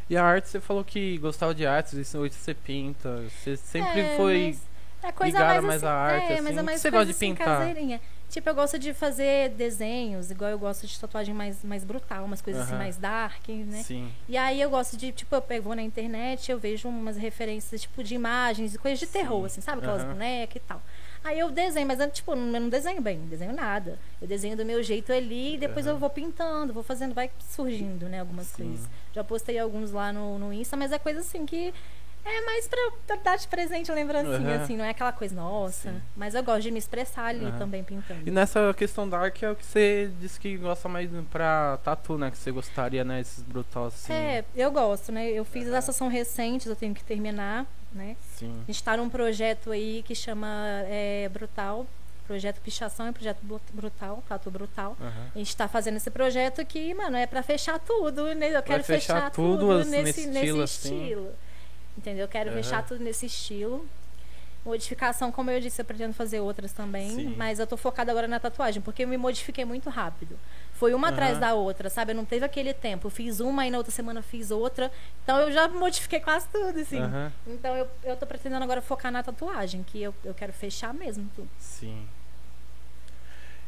E a arte, você falou que gostava de artes, isso hoje você pinta. Você sempre É, foi. mas É coisa ligada mais, mais assim, à arte, é, mas assim? é mais Você gosta de assim, pintar? caseirinha. Tipo, eu gosto de fazer desenhos, igual eu gosto de tatuagem mais, mais brutal, umas coisas assim Aham. mais dark, né? Sim. E aí eu gosto de, tipo, eu pego vou na internet, eu vejo umas referências, tipo, de imagens e coisas de terror, Sim. assim, sabe? Aquelas Aham. bonecas e tal. Aí eu desenho, mas eu, tipo, eu não desenho bem, não desenho nada. Eu desenho do meu jeito ali e depois Aham. eu vou pintando, vou fazendo, vai surgindo, né, algumas Sim. coisas. Já postei alguns lá no, no Insta, mas é coisa assim que é mais pra, pra dar de presente, lembrancinha, Aham. assim, não é aquela coisa, nossa. Sim. Mas eu gosto de me expressar ali Aham. também pintando. E nessa questão da arte é o que você disse que gosta mais pra tatu, né? Que você gostaria, né? Esses brutal assim. É, eu gosto, né? Eu fiz Aham. essa sessão recentes, eu tenho que terminar, né? Sim. A gente tá num projeto aí que chama é, Brutal, projeto Pichação e projeto Bru- Brutal, Tatu Brutal. Aham. A gente tá fazendo esse projeto aqui, mano, é pra fechar tudo, né? Eu quero fechar fechar, tudo tudo, nesse, nesse nesse estilo, estilo. assim. Entendeu? Eu quero Aham. fechar tudo nesse estilo. Modificação, como eu disse, eu pretendo fazer outras também, Sim. mas eu tô focada agora na tatuagem, porque eu me modifiquei muito rápido. Foi uma atrás Aham. da outra, sabe? Eu não teve aquele tempo. Eu fiz uma e na outra semana fiz outra. Então eu já modifiquei quase tudo, assim. Aham. Então eu, eu tô pretendendo agora focar na tatuagem, que eu, eu quero fechar mesmo tudo. Sim.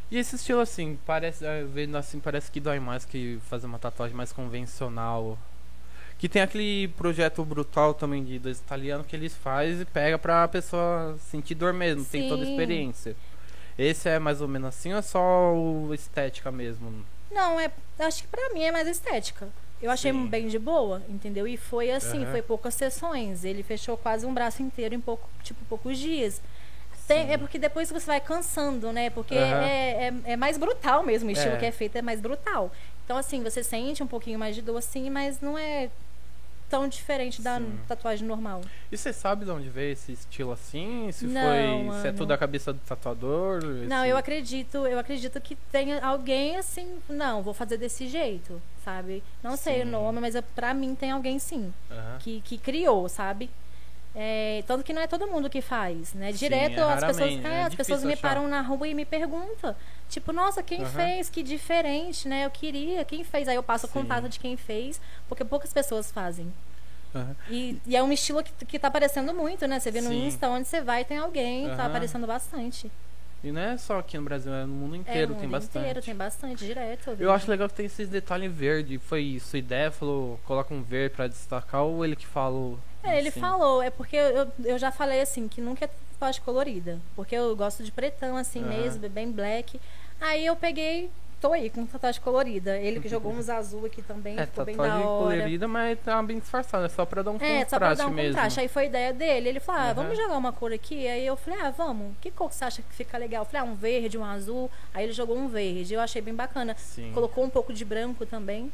E esse estilo assim, parece, vendo assim, parece que dói mais que fazer uma tatuagem mais convencional. Que tem aquele projeto brutal também de dois italianos que eles fazem e pega pra pessoa sentir dor mesmo, tem toda a Sim. experiência. Esse é mais ou menos assim ou é só estética mesmo? Não, é. Acho que pra mim é mais estética. Eu achei Sim. bem de boa, entendeu? E foi assim, Aham. foi poucas sessões. Ele fechou quase um braço inteiro em pouco, tipo, poucos dias. Tem- Sim. é porque depois você vai cansando, né? Porque Aham. é, é, é mais brutal mesmo, o estilo É. que é feito é mais brutal. Então, assim, você sente um pouquinho mais de dor, assim, mas não é tão diferente da Sim. tatuagem normal. E você sabe de onde veio esse estilo assim? Se Não, foi. Se é mano. tudo da cabeça do tatuador? Não, esse- eu acredito, eu acredito que tenha alguém assim, não, vou fazer desse jeito, sabe? Não sei o Sim. nome, mas eu- pra mim tem alguém sim, que, que criou, sabe? É, tanto que não é todo mundo que faz, né? Sim, Direto é as pessoas, é, é as pessoas me achar. param na rua e me perguntam, tipo, nossa, quem Aham. fez? Que diferente, né? Eu queria, quem fez? Aí eu passo o Sim. contato de quem fez, porque poucas pessoas fazem. Aham. E, e é um estilo que, que tá aparecendo muito, né? Você vê no Sim. Insta, onde você vai tem alguém, tá Aham. aparecendo bastante. E não é só aqui no Brasil, é no mundo É, inteiro, no tem mundo bastante. inteiro, tem bastante, direto. Eu vejo. acho legal que tem esses detalhes verde. Foi sua ideia, falou, coloca um verde pra destacar, ou ele que falou? É, ele assim? falou, é porque eu, eu já falei assim, que nunca é tatuagem colorida. Porque eu gosto de pretão, assim Aham. mesmo, bem black. Aí eu peguei, tô aí com tatuagem colorida. Ele que jogou uns azul aqui também, É, ficou bem da tatuagem hora. colorida, mas tá bem disfarçada, é só pra dar um É, só pra contraste dar um mesmo. contraste. Aí foi ideia dele. Ele falou, ah, Aham. vamos jogar uma cor aqui? Aí eu falei, ah, vamos. Que cor que você acha que fica legal? Eu falei, ah, um verde, um azul. Aí ele jogou um verde. Eu achei bem bacana. Sim. Colocou um pouco de branco também,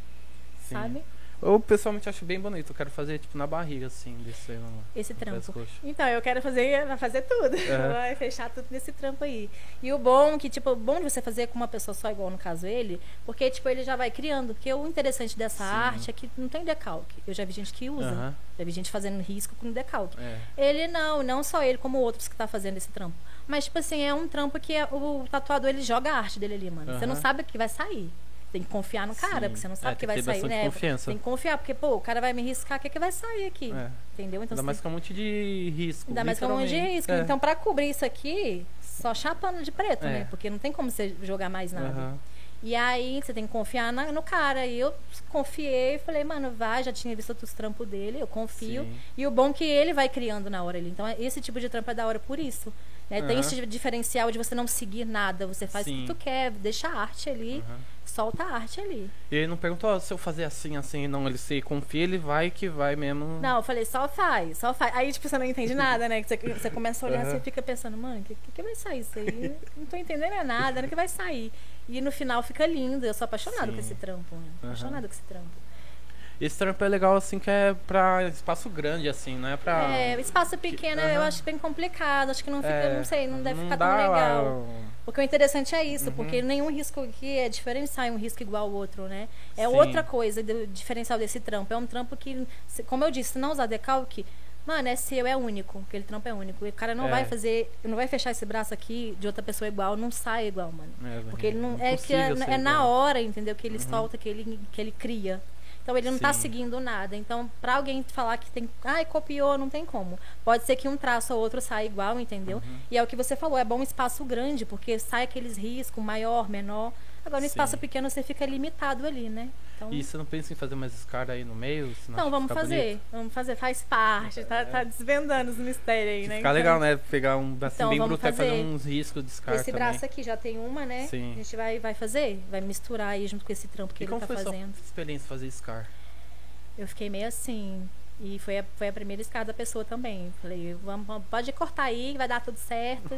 Sim. sabe? Eu pessoalmente acho bem bonito, eu quero fazer tipo na barriga, assim, descer no Esse trampo. Então, eu quero fazer, vai fazer tudo. Aham. Vai fechar tudo nesse trampo aí. E o bom que, tipo, o bom de você fazer com uma pessoa só, igual no caso ele, porque, tipo, ele já vai criando. Porque o interessante dessa Sim. arte é que não tem decalque. Eu já vi gente que usa. Já vi gente fazendo risco com decalque. é. Ele não, não só ele, como outros que tá fazendo esse trampo. Mas, tipo assim, é um trampo que é- o tatuador, ele joga a arte dele ali, mano. Você não sabe o que vai sair. Tem que confiar no cara, Sim. porque você não É, sabe o que tem vai sair, né? confiança. Tem que confiar, porque, pô, o cara vai me riscar, o que, que vai sair aqui? É. Entendeu? Então Ainda mais tem que é um monte de risco. Ainda mais que é um monte de risco. É. Então, pra cobrir isso aqui, só chapando de preto, É. né? Porque não tem como você jogar mais nada. Aham. E aí, você tem que confiar na- no cara. E eu confiei, falei, mano, vai, já tinha visto outros trampos dele, eu confio. Sim. E o bom é que ele vai criando na hora ali. Então, esse tipo de trampo é da hora por isso. né? Tem Aham. esse diferencial de você não seguir nada. Você faz o Sim. que tu quer, deixa a arte ali, Aham. Solta a arte ali. E ele não perguntou "Ó, se eu fazer assim, assim, não. Ele se confia, ele vai que vai mesmo. Não, eu falei, só faz, só faz. Aí, tipo, você não entende nada, né? Você, você começa a olhar assim e fica pensando, mano, o que, que, vai sair isso aí? Não tô entendendo é nada, o que vai sair? E no final fica lindo. Eu sou apaixonada Sim. com esse trampo, né? Apaixonada com esse trampo. Esse trampo é legal, assim, que é pra espaço grande, assim, não é pra... É, espaço pequeno eu acho bem complicado. Acho que não fica, É, não sei, não deve ficar dá tão legal. Porque o interessante é isso, Uhum. porque nenhum risco aqui é diferente sai um risco igual ao outro, né? É Sim. outra coisa do diferencial desse trampo. É um trampo que, como eu disse, se não usar decalque, mano, é seu, é único. Aquele trampo é único. E o cara não É. vai fazer, não vai fechar esse braço aqui de outra pessoa igual, não sai igual, mano. É, Porque ele não é que é, é na. Uhum. hora, entendeu? Que ele solta, que ele que ele cria. Então ele não tá Sim. seguindo nada. Então, pra alguém falar que tem, ai, copiou, não tem como. Pode ser que um traço ou outro saia igual, entendeu? Uhum. E é o que você falou, é bom um espaço grande, porque sai aqueles riscos, maior, menor. Agora, no Sim. espaço pequeno, você fica limitado ali, né? Então, E você não pensa em fazer mais escara aí no meio? senão então vamos fica fazer. bonito? Vamos fazer, faz parte. Tá, tá desvendando os mistérios aí, né? Ficar Então, legal, né? Pegar um assim Então, bem bruto e fazer fazer. uns riscos de escara Esse também. braço aqui já tem uma, né? Sim. A gente vai, vai fazer, vai misturar aí junto com esse trampo que E ele como tá foi fazendo. sua experiência fazer scar? Eu fiquei meio assim. E foi a, foi a primeira escada da pessoa também. Falei, vamos, vamos- pode cortar aí, vai dar tudo certo.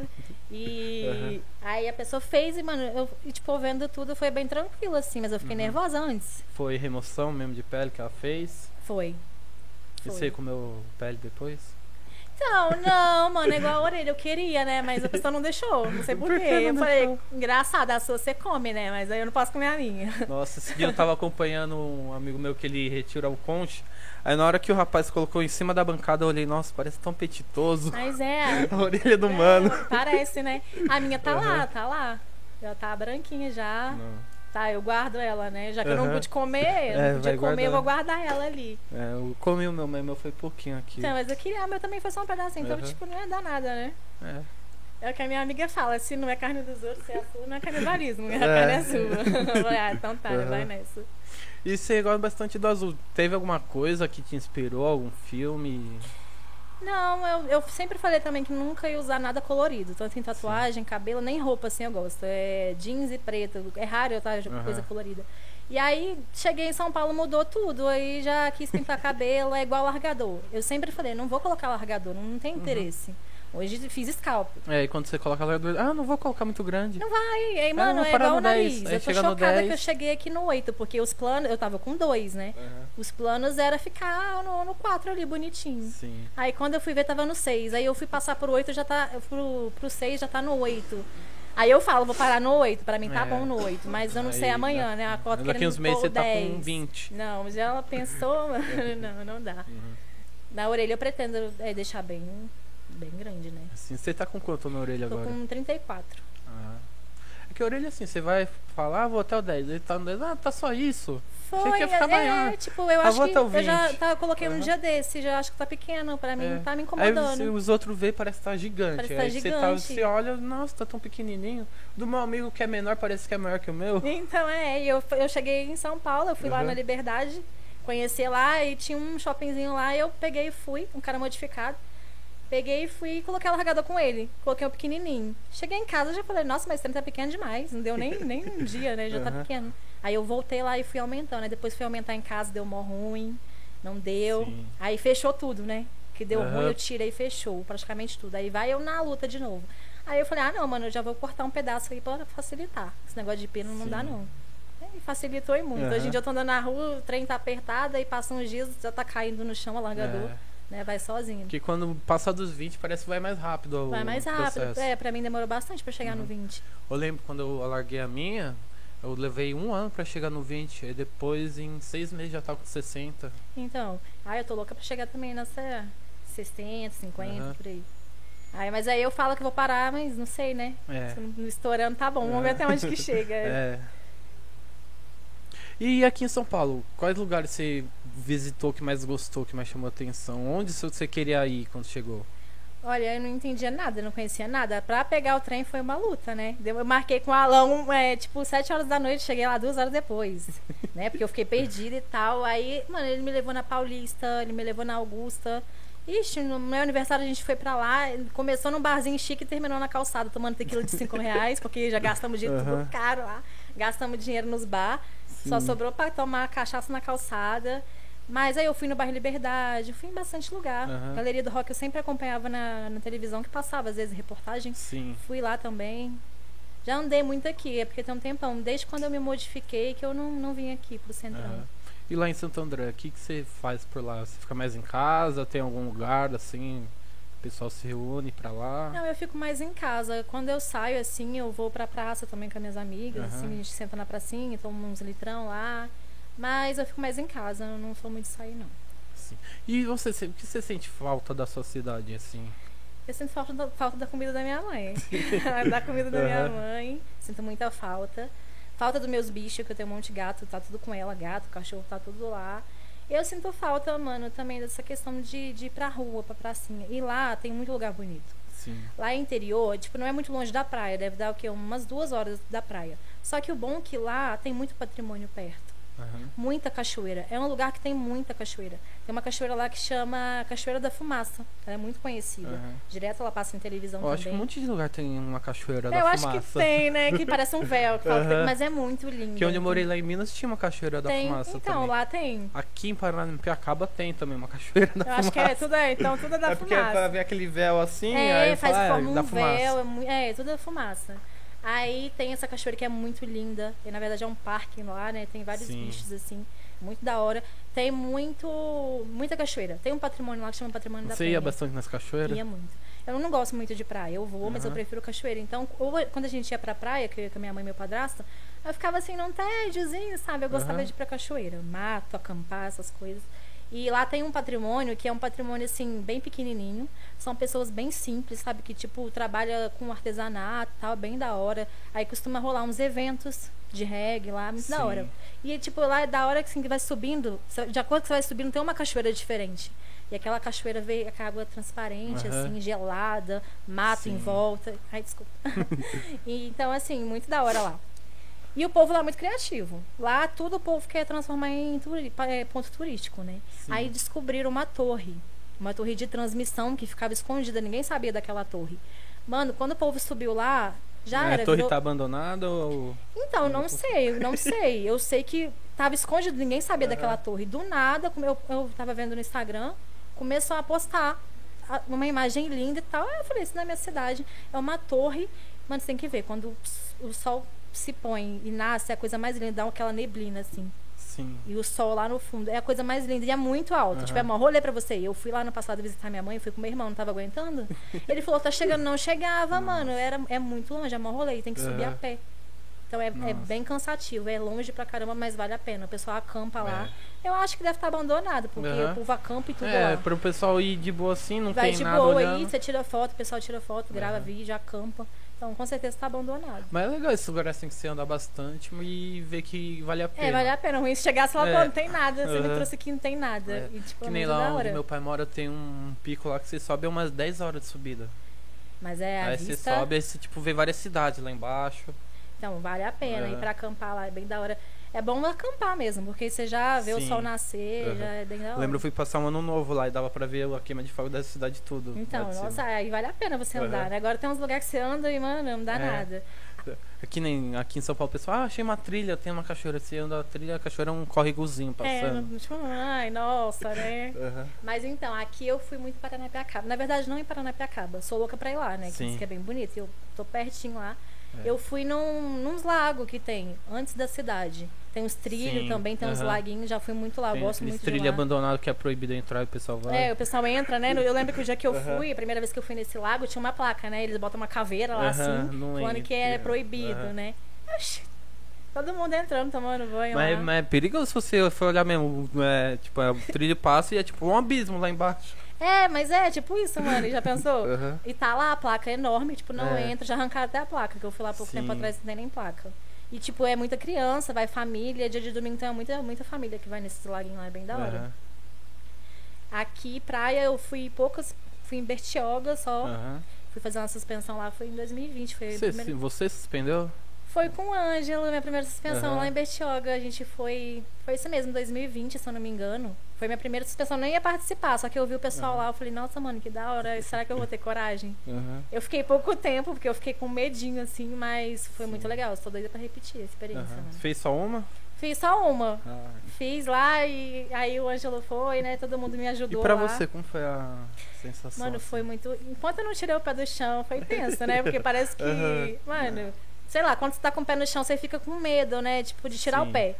E aí a pessoa fez e, mano, eu, e, tipo, vendo tudo foi bem tranquilo, assim, mas eu fiquei Uhum. nervosa antes. Foi remoção mesmo de pele que ela fez? Foi. E você comeu pele depois? Então, não, mano, é igual a orelha. Eu queria, né? Mas a pessoa não deixou. Não sei Por porquê. não Eu falei, deixou? engraçado, a sua você come, né? Mas aí eu não posso comer a minha. Nossa, esse dia eu tava acompanhando um amigo meu que ele retira o conche. Aí na hora que o rapaz colocou em cima da bancada, eu olhei, nossa, parece tão petitoso. Mas é. A orelha do mano. Parece, né? A minha tá lá, Aham. tá lá. Já tá branquinha já. Não. Tá, eu guardo ela, né? Já que eu não pude comer, eu É, não podia comer, eu vou guardar. ela ali. É, eu comi o meu, mas o meu foi pouquinho aqui. Então, mas eu queria, a meu também foi só um pedacinho, então, tipo, não ia dar nada, né? É. É o que a minha amiga fala, se não é carne dos outros, se é a sua, não é canibalismo, a É. carne é sua. Ah, então tá, Aham. vai nessa. E você gosta bastante do azul. Teve alguma coisa que te inspirou? Algum filme? Não, eu, eu sempre falei também que nunca ia usar nada colorido, tanto em tatuagem, cabelo, nem roupa assim eu gosto. É jeans e preto. É raro eu estar com Aham. coisa colorida. E aí, cheguei em São Paulo, mudou tudo. Aí já quis pintar cabelo, é igual largador. Eu sempre falei, não vou colocar largador, não, tem Uhum. Hoje fiz scalp. É, e quando você coloca ela, ah, não vou colocar muito grande. Não vai, aí, mano, vou é igual o 10, nariz. aí Eu tô chocada que 10. eu cheguei aqui no 8, porque os planos, eu tava com dois, né? Aham. Os planos era ficar no, no 4 ali, bonitinho. Sim. Aí quando eu fui ver, tava no 6. Aí eu fui passar pro 8, já tá. Pro, pro 6 já tá no 8. Aí eu falo, vou parar no 8. Pra mim tá É. bom no 8. Mas eu não sei Aí, amanhã, né? A cota Daqui querendo uns meses você tá 10. com 20. Não, mas ela pensou, mano, não, não dá. Uhum. Na orelha eu pretendo é, deixar bem, bem grande, né? Assim, você tá com quanto na orelha Tô agora? com 34. Ah. É que a orelha assim, você vai falar, ah, vou até o 10. Ele tá no 10, ah, tá só isso. Foi, que ia ficar é, maior. tipo, eu Ah, acho que eu já 20. tá, coloquei um Aham. dia desse, já acho que tá pequeno pra mim, É. tá me Aí incomodando. você- os outros vê parece que tá gigante. Parece que tá Aí você, tá, gigante. você olha, nossa, tá tão pequenininho. Do meu amigo que é menor, parece que é maior que o meu. Então, é, eu, eu cheguei em São Paulo, eu fui lá Uhum. na Liberdade, conheci lá e tinha um shoppingzinho lá, e eu peguei e fui, um cara modificado. Peguei e fui e coloquei o largador com ele. Coloquei o pequenininho. Cheguei em casa já falei, nossa, mas esse trem tá pequeno demais. Não deu nem, nem um dia, né? Já tá Uhum. pequeno. Aí eu voltei lá e fui aumentando. Aí depois fui aumentar em casa, deu mó ruim. Não deu. Sim. Aí fechou tudo, né? Que deu Aham. ruim, eu tirei e fechou praticamente tudo. Aí vai eu na luta de novo. Aí eu falei, ah não, mano, eu já vou cortar um pedaço aí pra facilitar. Esse negócio de pino não dá, Sim. não. E facilitou e muito. Aham. Hoje em dia eu tô andando na rua, o trem tá apertado, aí passa uns dias, já tá caindo no chão o largador, É, né? Vai sozinho. porque quando passa dos 20, parece que vai mais rápido. Vai mais rápido. processo. É, pra mim demorou bastante pra chegar no Uhum. 20. Eu lembro quando eu alarguei a minha, eu levei um ano pra chegar no 20. Aí depois, em seis meses, já tava com 60. Então, aí eu tô louca pra chegar também nessa 60, 50, Aham. por aí. Aí, mas aí eu falo que vou parar, mas não sei, né? É. Não estourando, tá bom. Vamos ver até onde que chega. É. E aqui em São Paulo, quais lugares você visitou que mais gostou, que mais chamou atenção? Onde você queria ir quando chegou? Olha, eu não entendia nada, não conhecia nada. Pra pegar o trem foi uma luta, né? Eu marquei com o Alão, é, tipo, 7 horas da noite, cheguei lá duas horas depois, né? Porque eu fiquei perdida e tal. Aí, mano, ele me levou na Paulista, ele me levou na Augusta. Ixi, no meu aniversário a gente foi pra lá, começou num barzinho chique e terminou na calçada, tomando tequila de 5 reais, porque já gastamos dinheiro Aham. tudo caro lá. Gastamos dinheiro nos bar. Só Sim. sobrou pra tomar cachaça na calçada. Mas aí eu fui no bairro Liberdade, fui em bastante lugar. Aham. Galeria do Rock eu sempre acompanhava na, na televisão, que passava às vezes reportagem. Sim. Fui lá também. Já andei muito aqui, é porque tem um tempão. Desde quando eu me modifiquei que eu não, não vim aqui pro centrão. Aham. E lá em Santo André, o que, que você faz por lá? Você fica mais em casa? Tem algum lugar assim? O pessoal se reúne pra lá? Não, eu fico mais em casa. Quando eu saio, assim, eu vou pra praça também com as minhas amigas. Aham. Assim, a gente senta na pracinha, toma uns litrão lá. Mas eu fico mais em casa, eu não sou muito de sair, não. Sim. E você, o que você sente falta da sua cidade, assim? Eu sinto falta da, falta da comida da minha mãe. da comida da minha Aham. mãe. Sinto muita falta. Falta dos meus bichos, que eu tenho um monte de gato, tá tudo com ela, gato, cachorro, tá tudo lá. Eu sinto falta, mano, também dessa questão de, de ir pra rua, pra pracinha. E lá tem muito lugar bonito. Sim. Lá é interior, tipo, não é muito longe da praia, deve dar o quê? Umas duas horas da praia. Só que o bom é que lá tem muito patrimônio perto. Aham. Muita cachoeira. É um lugar que tem muita cachoeira. Tem uma cachoeira lá que chama Cachoeira da Fumaça. Ela é muito conhecida. Aham. Direto ela passa em televisão Eu acho que um também. monte de lugar tem uma cachoeira da Eu acho fumaça. que tem, né? Que parece um véu. que tem, mas é muito lindo. Que onde eu morei lá em Minas tinha uma cachoeira da tem. fumaça Então, também. lá tem. Aqui em Paranapiacaba tem também uma cachoeira da Eu fumaça. acho que é tudo é, então tudo é da é porque é fumaça. pra ver aquele véu assim, É, aí faz fala, ah, forma da um fumaça. véu, é, é, tudo é fumaça. Aí tem essa cachoeira que é muito linda. E na verdade é um parque lá, né? Tem vários Sim. bichos assim. Muito da hora. Tem muito. muita cachoeira. Tem um patrimônio lá que chama Patrimônio da Você ia bastante nas cachoeiras? Ia muito. Eu não gosto muito de praia. Eu vou, mas eu prefiro cachoeira. Então, ou, quando a gente ia pra praia, que eu ia com a minha mãe e meu padrasto, eu ficava assim num tédiozinho, sabe? Eu gostava Aham. de ir pra cachoeira. Mato, acampar, essas coisas. E lá tem um patrimônio que é um patrimônio, assim, bem pequenininho. São pessoas bem simples, sabe? Que, tipo, trabalha com artesanato tal, bem da hora. Aí costuma rolar uns eventos de reggae lá, muito da Sim. hora. E, tipo, lá é da hora que, assim, que vai subindo, de acordo que você vai subindo, tem uma cachoeira diferente. E aquela cachoeira veio com a água transparente, Aham. assim, gelada, mato em Sim. volta. Ai, desculpa. E, então, assim, muito da hora lá. E o povo lá é muito criativo. Lá tudo o povo quer transformar em turi- é, ponto turístico, né? Sim. Aí descobriram uma torre. Uma torre de transmissão que ficava escondida, ninguém sabia daquela torre. Mano, quando o povo subiu lá, já É, era. a torre virou- tá abandonada ou. então, não sei, não sei. Eu sei que tava escondido, ninguém sabia daquela torre. Do nada, como eu, eu tava vendo no Instagram, começou a postar uma imagem linda e tal. Eu falei, isso na minha cidade é uma torre. Mano, você tem que ver, quando o sol se põe e nasce, é a coisa mais linda, dá aquela neblina assim. Sim. E o sol lá no fundo. É a coisa mais linda. E é muito alto. Aham. Tipo, é um rolê pra você. Eu fui lá no passado visitar minha mãe, fui com meu irmão, não tava aguentando. Ele falou, tá chegando, não chegava, mano. Era, é muito longe, é mó rolê, tem que subir Aham. a pé. Então é, é Nossa. bem cansativo, é longe pra caramba, mas vale a pena. O pessoal acampa lá. Eu acho que deve estar abandonado, porque Aham. o povo acampa e tudo É, lá. pro pessoal ir de boa assim, não Vai tem de nada boa olhando. aí, você tira foto, o pessoal tira foto, grava Aham. vídeo, acampa. Então, com certeza tá abandonado. Mas é legal esse lugar assim que você anda bastante e ver que vale a pena. É, vale a pena. Ruim se chegasse lá, É. pô, não tem nada. Você me Aham. trouxe aqui, não tem nada. É. E, tipo, Que é nem lá onde meu pai mora tem um pico lá que você sobe é umas 10 horas de subida. Mas é a aí você vista... sobe, aí você tipo vê várias cidades lá embaixo. Então, vale a pena Aham. ir pra acampar lá, é bem da hora. É bom acampar mesmo, porque você já vê o Sim. sol nascer, Aham. já é bem da hora. Lembro eu fui passar um ano novo lá e dava pra ver a queima de fogo da cidade tudo. Então, nossa, aí vale a pena você andar, Aham. né? Agora tem uns lugares que você anda e, mano, não dá É. nada. Aqui, nem, aqui em São Paulo, o pessoal, ah, achei uma trilha, tem uma cachoeira. Você anda a trilha, a cachoeira é um córregozinho É, passando. não- tipo, ai, nossa, né? Aham. Mas então, aqui eu fui muito para Paranapiacaba. Na verdade, não em Paranapiacaba. Sou louca pra ir lá, né? Que Sim. diz que é bem bonito. e Eu tô pertinho lá. É. Eu fui num, nos lagos que tem, antes da cidade. Tem uns trilhos Sim, também, tem uns aham. laguinhos. Já fui muito lá, eu Tem gosto muito de trilha lá. abandonado que é proibido entrar e o pessoal vai. É, o pessoal entra, né? Eu lembro que o dia que eu Aham. fui, a primeira vez que eu fui nesse lago, tinha uma placa, né? Eles botam uma caveira lá Aham, assim, não falando que é proibido, né? Oxi, todo mundo entrando, tomando banho Mas, lá. mas é perigoso se você for olhar mesmo. É, tipo, é, o trilho passa e é tipo um abismo lá embaixo. É, mas é tipo isso, mano. Já pensou? Aham. E tá lá a placa enorme, tipo, não É. entra, já arrancaram até a placa, que eu fui lá pouco Sim. tempo atrás não tem nem placa. E tipo, é muita criança, vai família, dia de domingo tem muita, muita família que vai nesses laguinhos lá, é bem da hora. Aham. Aqui, praia, eu fui poucas, fui em Bertioga só, Aham. fui fazer uma suspensão lá, foi em 2020, foi Você, primeira- você suspendeu? Foi com o Ângelo, minha primeira suspensão Aham. lá em Bertioga. A gente foi. Foi isso mesmo, 2020, se eu não me engano. Foi minha primeira suspensão, nem ia participar, só que eu vi o pessoal Aham. lá, eu falei, nossa, mano, que da hora, será que eu vou ter coragem? Aham. Eu fiquei pouco tempo, porque eu fiquei com medinho, assim, mas foi muito legal. Estou doida pra repetir a experiência, mano. Fez só uma? Fiz só uma. Ah. Fiz lá e aí o Ângelo foi, né? Todo mundo me E ajudou. pra lá. você, como foi a sensação? Mano, foi assim? muito. Enquanto eu não tirei o pé do chão, foi tenso, né? Porque parece que. Mano, sei lá, quando você tá com o pé no chão, você fica com medo, né? Tipo, de tirar Sim. o pé.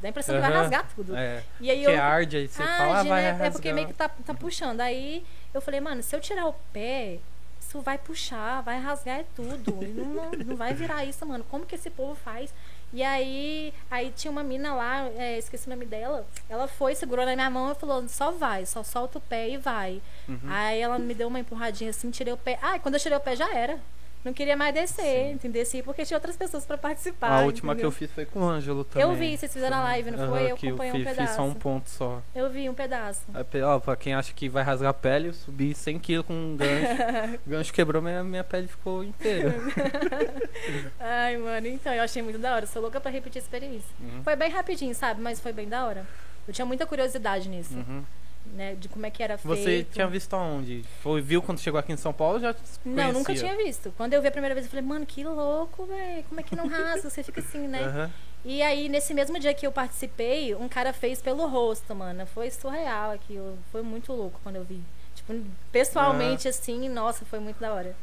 Dá a impressão que vai rasgar tudo. É. E aí Que eu. arde, aí você fala, ah, Arde, vai né? rasgar. É porque meio que tá, tá puxando. Aí eu falei, mano, se eu tirar o pé, isso vai puxar, vai rasgar é tudo. E Não, não, não vai virar isso, mano. Como que esse povo faz? E aí, aí tinha uma mina lá, é, esqueci o nome dela. Ela foi, segurou na minha mão e falou: só vai, só solta o pé e vai. Uhum. Aí ela me deu uma empurradinha assim, tirei o pé. Ah, quando eu tirei o pé já era. Não queria mais descer, entendeu? Desci porque tinha outras pessoas pra participar. A última que entendeu? eu fiz foi com o Ângelo também. Eu vi, vocês fizeram a live, não foi? Eu que acompanhei um fiz, pedaço. Fiz só um ponto só. Eu vi um pedaço. Pe- Ó, pra quem acha que vai rasgar a pele, eu subi 100kg com um gancho. o gancho quebrou, minha, minha pele ficou inteira. Ai, mano, então, eu achei muito da hora. Sou louca pra repetir a experiência. Uhum. Foi bem rapidinho, sabe? Mas foi bem da hora. Eu tinha muita curiosidade nisso, Uhum. Né? De como é que era feito. Você tinha visto aonde? Foi, viu quando chegou aqui em São Paulo? Já Não, nunca tinha visto. Quando eu vi a primeira vez, eu falei, mano, que louco, velho. Como é que não rasga? Você fica assim, né? Aham. E aí, nesse mesmo dia que eu participei, um cara fez pelo rosto, mano. Foi surreal aquilo. Foi muito louco quando eu vi. Tipo, pessoalmente, assim, nossa, foi muito da hora.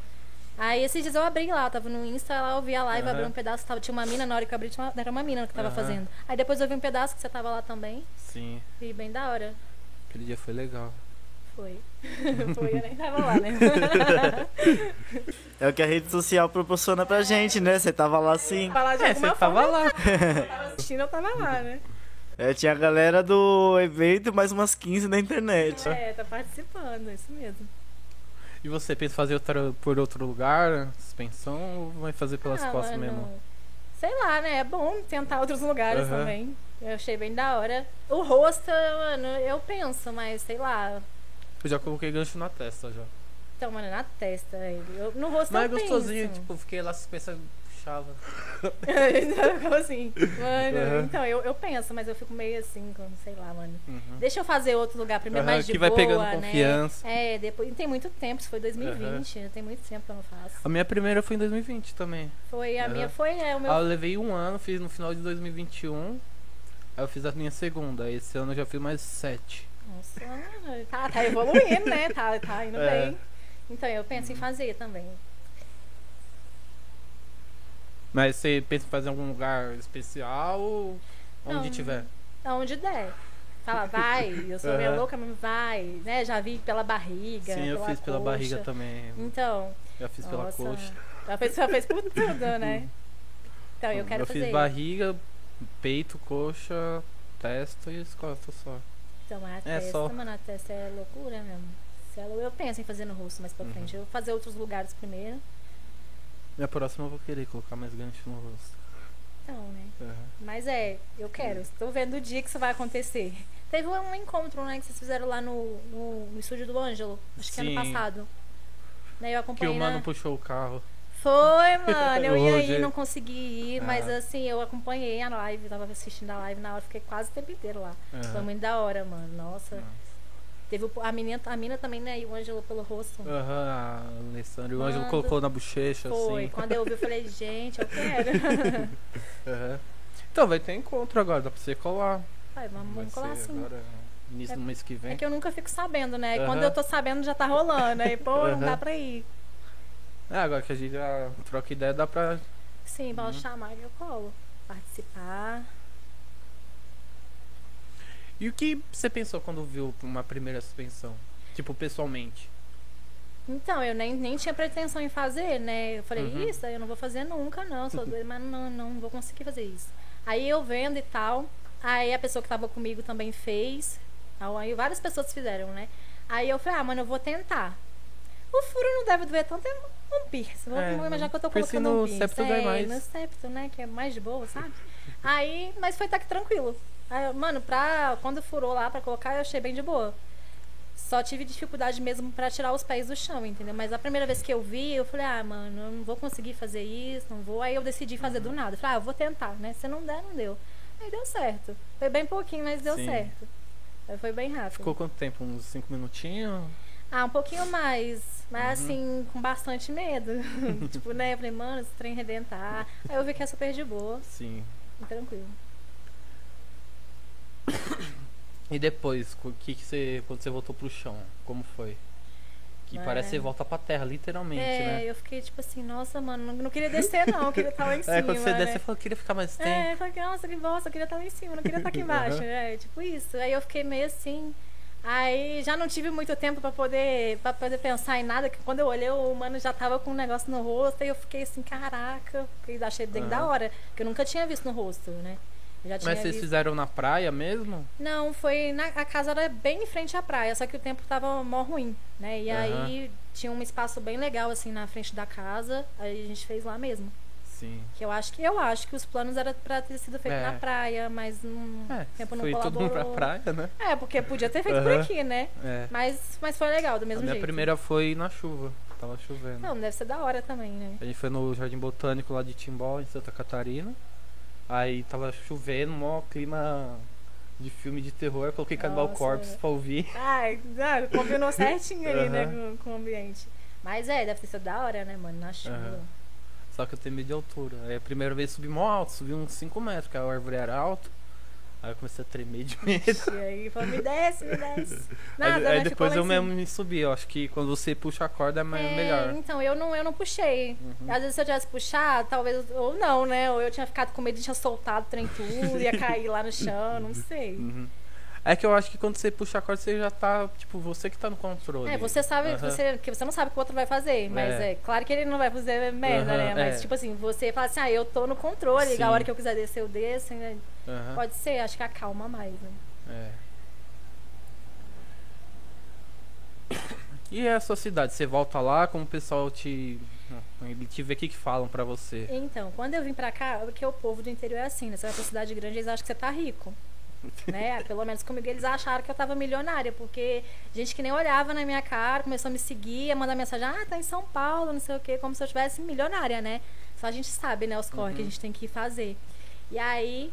Aí esses dias eu abri lá, tava no Insta, lá eu vi a live, Aham. abri um pedaço, tava, tinha uma mina, na hora que eu abri, tinha uma- era uma mina que tava Aham. fazendo. Aí depois eu vi um pedaço que você tava lá também. Sim, E bem da hora. Aquele dia foi legal. Foi. Foi, eu nem tava lá, né? É o que a rede social proporciona pra gente, né? Você tava lá assim. Falar de É, você tava lá. eu tava assistindo, eu tava lá, né? É, tinha a galera do evento, mais umas 15 da internet. É, tá participando, isso mesmo. E você pensa em fazer outra, por outro lugar, suspensão, ou vai fazer pelas Ah, costas mano, mesmo? Sei lá, né? É bom tentar outros lugares Aham. também. Eu achei bem da hora. O rosto, mano, eu penso, mas sei lá. Eu já coloquei gancho na testa já. Então, mano, na testa. Eu, no rosto Mas é eu gostosinho, penso. tipo, fiquei lá suspensa, puxava. Como assim? Mano, Aham. então, eu, eu penso, mas eu fico meio assim, como, sei lá, mano. Uhum. Deixa eu fazer outro lugar primeiro, Aham, mais de que vai boa, pegando né? confiança. É, depois. Tem muito tempo, isso foi 2020, tem muito tempo que eu não faço. A minha primeira foi em 2020 também. Foi, a minha foi, é, o meu Ah, eu levei um ano, fiz no final de 2021. Aí eu fiz a minha segunda. Esse ano eu já fiz mais sete. Nossa, tá, tá evoluindo, né? Tá, tá indo É. bem. Então, eu penso em fazer também. Mas você pensa em fazer em algum lugar especial ou onde Não. tiver? Aonde der. Fala, vai, eu sou meio Aham. louca, mas vai, né? Já vi pela barriga. Sim, eu pela fiz pela coxa. barriga também. Então, Já fiz pela nossa, coxa. Já fez, já fez por tudo, né? Então, eu quero eu fazer. fiz barriga, peito, coxa, testa e as costas só. Então, a É, testa, só. mano, a testa é loucura mesmo. Eu penso em fazer no rosto mais pra Uhum. frente. Eu vou fazer outros lugares primeiro. Minha próxima eu vou querer colocar mais gancho no rosto. Então, né? Aham. Mas é, eu quero. Estou vendo o dia que isso vai acontecer. Teve um encontro, né, que vocês fizeram lá no, no, no estúdio do Ângelo. Acho que ano Sim. passado. Né, eu Que acompanhei o mano na... puxou o carro. Foi, mano. Eu ia Hoje- ir, não consegui ir. Mas Ah. assim, eu acompanhei a live. Tava assistindo a live na hora. Fiquei quase o tempo inteiro lá. Foi Aham. muito da hora, mano. Nossa. Nossa. Teve o- a menina, a mina também, né? E o Ângelo pelo rosto. Aham, a Alessandra. O Ângelo colocou na bochecha, Foi. assim. Quando eu vi, eu falei, gente, eu quero. Aham. Então, vai ter encontro agora, dá pra você colar. Vai, vamos, Vai colar assim. agora, início É- do mês que vem. É que eu nunca fico sabendo, né? Aham. Quando eu tô sabendo, já tá rolando. Aí, pô, não dá pra ir. É, agora que a gente já troca ideia, dá pra. Sim, pode Uhum. chamar que eu colo. Participar. E o que você pensou quando viu uma primeira suspensão? Tipo, pessoalmente. Então, eu nem, nem tinha pretensão em fazer, né? Eu falei, Uhum. isso eu não vou fazer nunca, não. Sou doida, mas não, não vou conseguir fazer isso. Aí eu vendo e tal. Aí a pessoa que tava comigo também fez. Aí várias pessoas fizeram, né? Aí eu falei, ah, mano, eu vou tentar. O furo não deve doer tanto, é um piercing. Vou É, imaginar que eu tô colocando um no piercing. septo é, mais. no septo, né? Que é mais de boa, sabe? Aí, mas foi até que tranquilo. Aí, mano, pra, quando furou lá pra colocar, eu achei bem de boa. Só tive dificuldade mesmo pra tirar os pés do chão, entendeu? Mas a primeira vez que eu vi, eu falei, ah, mano, eu não vou conseguir fazer isso, não vou. Aí eu decidi fazer Uhum. do nada. Eu falei, ah, eu vou tentar, né? Se não der, não deu. Aí deu certo. Foi bem pouquinho, mas deu Sim. certo. Aí foi bem rápido. Ficou quanto tempo? Uns 5 minutinhos? Ah, um pouquinho mais. Mas Uhum. assim, com bastante medo. tipo, né? Eu falei, mano, esse trem redentar. Aí eu vi que é super de boa, Sim. tranquilo. E depois, o que, que você. Quando você voltou pro chão, como foi? Que É. parece que você volta pra terra, literalmente, É, né? eu fiquei tipo assim, nossa, mano, não, não queria descer não, eu queria estar lá em cima. É, quando você né? desce, você fala, queria ficar mais tempo. É, eu falei, nossa, que bosta, eu queria estar lá em cima, não queria estar aqui embaixo. É, tipo isso. Aí eu fiquei meio assim. Aí já não tive muito tempo pra poder, pra poder pensar em nada, que quando eu olhei, o mano já tava com um negócio no rosto, e eu fiquei assim, caraca, e achei bem da Aham. hora, porque eu nunca tinha visto no rosto, né? Mas vocês visto... fizeram na praia mesmo? Não, foi na a casa era bem em frente à praia, só que o tempo tava mó ruim, né? E Aham. aí tinha um espaço bem legal assim na frente da casa, aí a gente fez lá mesmo. Sim. Que eu acho que eu acho que os planos era pra ter sido feito É. na praia, mas não, É, tempo não foi todo mundo colaborou. pra praia, né? É, porque podia ter feito por aqui, né? É. Mas, mas foi legal, do A mesmo minha jeito. primeira foi na chuva. Tava chovendo. Não, deve ser da hora também, né? A gente foi no Jardim Botânico lá de Timbó, em Santa Catarina. Aí tava chovendo, mó clima de filme de terror. Eu coloquei Cannibal Corpse pra ouvir. Ai, ah, combinou certinho ali, né, Aham. com, com o ambiente. Mas é, deve ter sido da hora, né, mano? Na chuva. Aham. Só que eu tenho medo de altura. Aí a primeira vez subi mó alto, subi uns 5 metros, porque a árvore era alta. Aí eu comecei a tremer de medo. E aí falou, me desce, me desce. Nada, aí né? aí Ficou depois lá eu mesmo me subi. Eu acho que quando você puxa a corda é mais É, melhor. Então, eu não, eu não puxei. Uhum. Às vezes se eu tivesse puxado, talvez. Ou não, né? Ou eu tinha ficado com medo de tinha soltado o trem tudo, ia cair lá no chão, não sei. Uhum. É que eu acho que quando você puxa a corda, você já tá, tipo, você que tá no controle. É, você sabe, Aham. você, que você não sabe o que o outro vai fazer, mas É. é, claro que ele não vai fazer merda, Aham, né? Mas, é. tipo assim, você fala assim, ah, eu tô no controle, Sim. a hora que eu quiser descer, eu desço, né? Aham. Pode ser, acho que acalma mais, né? É. E a sua cidade? Você volta lá, como o pessoal te. Ele te vê o que, que falam pra você? Então, quando eu vim pra cá, porque o povo do interior é assim, né? Você vai pra cidade grande, eles acham que você tá rico. né? Pelo menos comigo eles acharam que eu tava milionária, porque gente que nem olhava na minha cara, começou a me seguir, a mandar mensagem, ah, tá em São Paulo, não sei o quê, como se eu tivesse milionária, né? Só a gente sabe, né, os corre que a gente tem que fazer. E aí,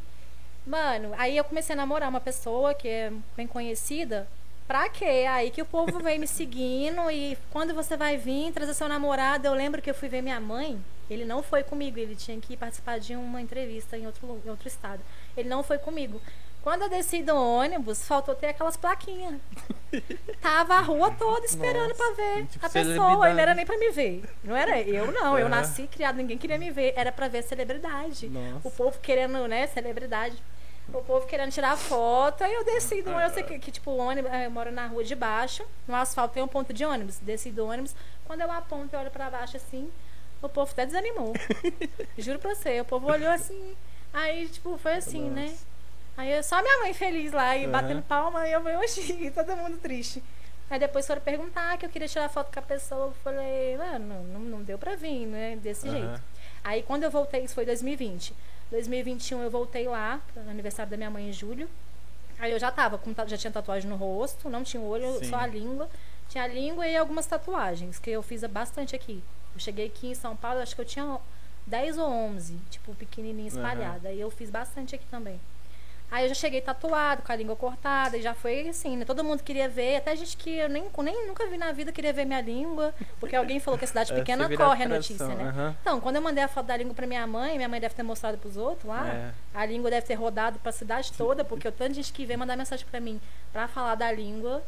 mano, aí eu comecei a namorar uma pessoa que é bem conhecida. Pra quê? Aí que o povo vem me seguindo e quando você vai vir trazer seu namorado, eu lembro que eu fui ver minha mãe. Ele não foi comigo, ele tinha que participar de uma entrevista em outro, em outro estado. Ele não foi comigo. Quando eu desci do ônibus, faltou ter aquelas plaquinhas. Tava a rua toda esperando Nossa, pra ver tipo a pessoa. Ele não era nem pra me ver. Não era eu, não. Eu Aham. nasci criado, ninguém queria me ver. Era pra ver a celebridade. Nossa. O povo querendo, né, celebridade. O povo querendo tirar foto. Aí eu desci do ônibus. Eu sei que, que, tipo, o ônibus, eu moro na rua de baixo. No asfalto tem um ponto de ônibus. Desci do ônibus. Quando eu aponto e olho pra baixo assim, o povo até desanimou. Juro pra você. O povo olhou assim. Aí, tipo, foi assim, né? Aí eu- só minha mãe feliz lá e Aham. batendo palma e eu falei, oxi, todo mundo triste. Aí depois foram perguntar que eu queria tirar foto com a pessoa. Eu falei, mano, não, não deu pra vir, né? Desse Aham. jeito. Aí quando eu voltei, isso foi 2020. 2021 eu voltei lá, no aniversário da minha mãe em julho. Aí eu já tava, com, já tinha tatuagem no rosto, não tinha o olho, Sim. só a língua. Tinha a língua e algumas tatuagens, que eu fiz bastante aqui. Eu cheguei aqui em São Paulo, acho que eu tinha 10 ou 11, tipo, pequenininha espalhada. E eu fiz bastante aqui também. Aí eu já cheguei tatuado, com a língua cortada, e já foi assim, né? Todo mundo queria ver, até gente que eu nem, nem nunca vi na vida queria ver minha língua, porque alguém falou que a cidade É, pequena corre a atração, notícia, né? Então, quando eu mandei a foto da língua pra minha mãe, minha mãe deve ter mostrado pros outros lá, É. a língua deve ter rodado pra cidade toda, porque o tanto de gente que veio mandar mensagem pra mim pra falar da língua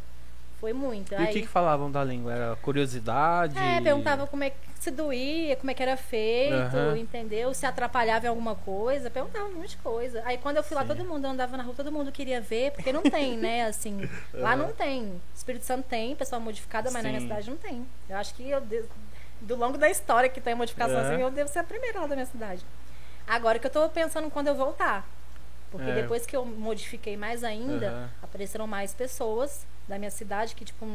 foi muito. E Aí, o que, que falavam da língua? Era curiosidade? é, perguntava como é que se doía, como é que era feito, Aham. entendeu? Se atrapalhava em alguma coisa, perguntava um monte de coisa. Aí quando eu fui lá, Sim. todo mundo andava na rua, todo mundo queria ver, porque não tem, né, assim, lá não tem. Espírito Santo tem, pessoal modificada, mas na minha Sim. cidade não tem. Eu acho que eu, do longo da história que tem modificação Aham. assim, eu devo ser a primeira lá da minha cidade. Agora que eu tô pensando quando eu voltar. Porque É. depois que eu modifiquei mais ainda, Aham. apareceram mais pessoas da minha cidade que, tipo,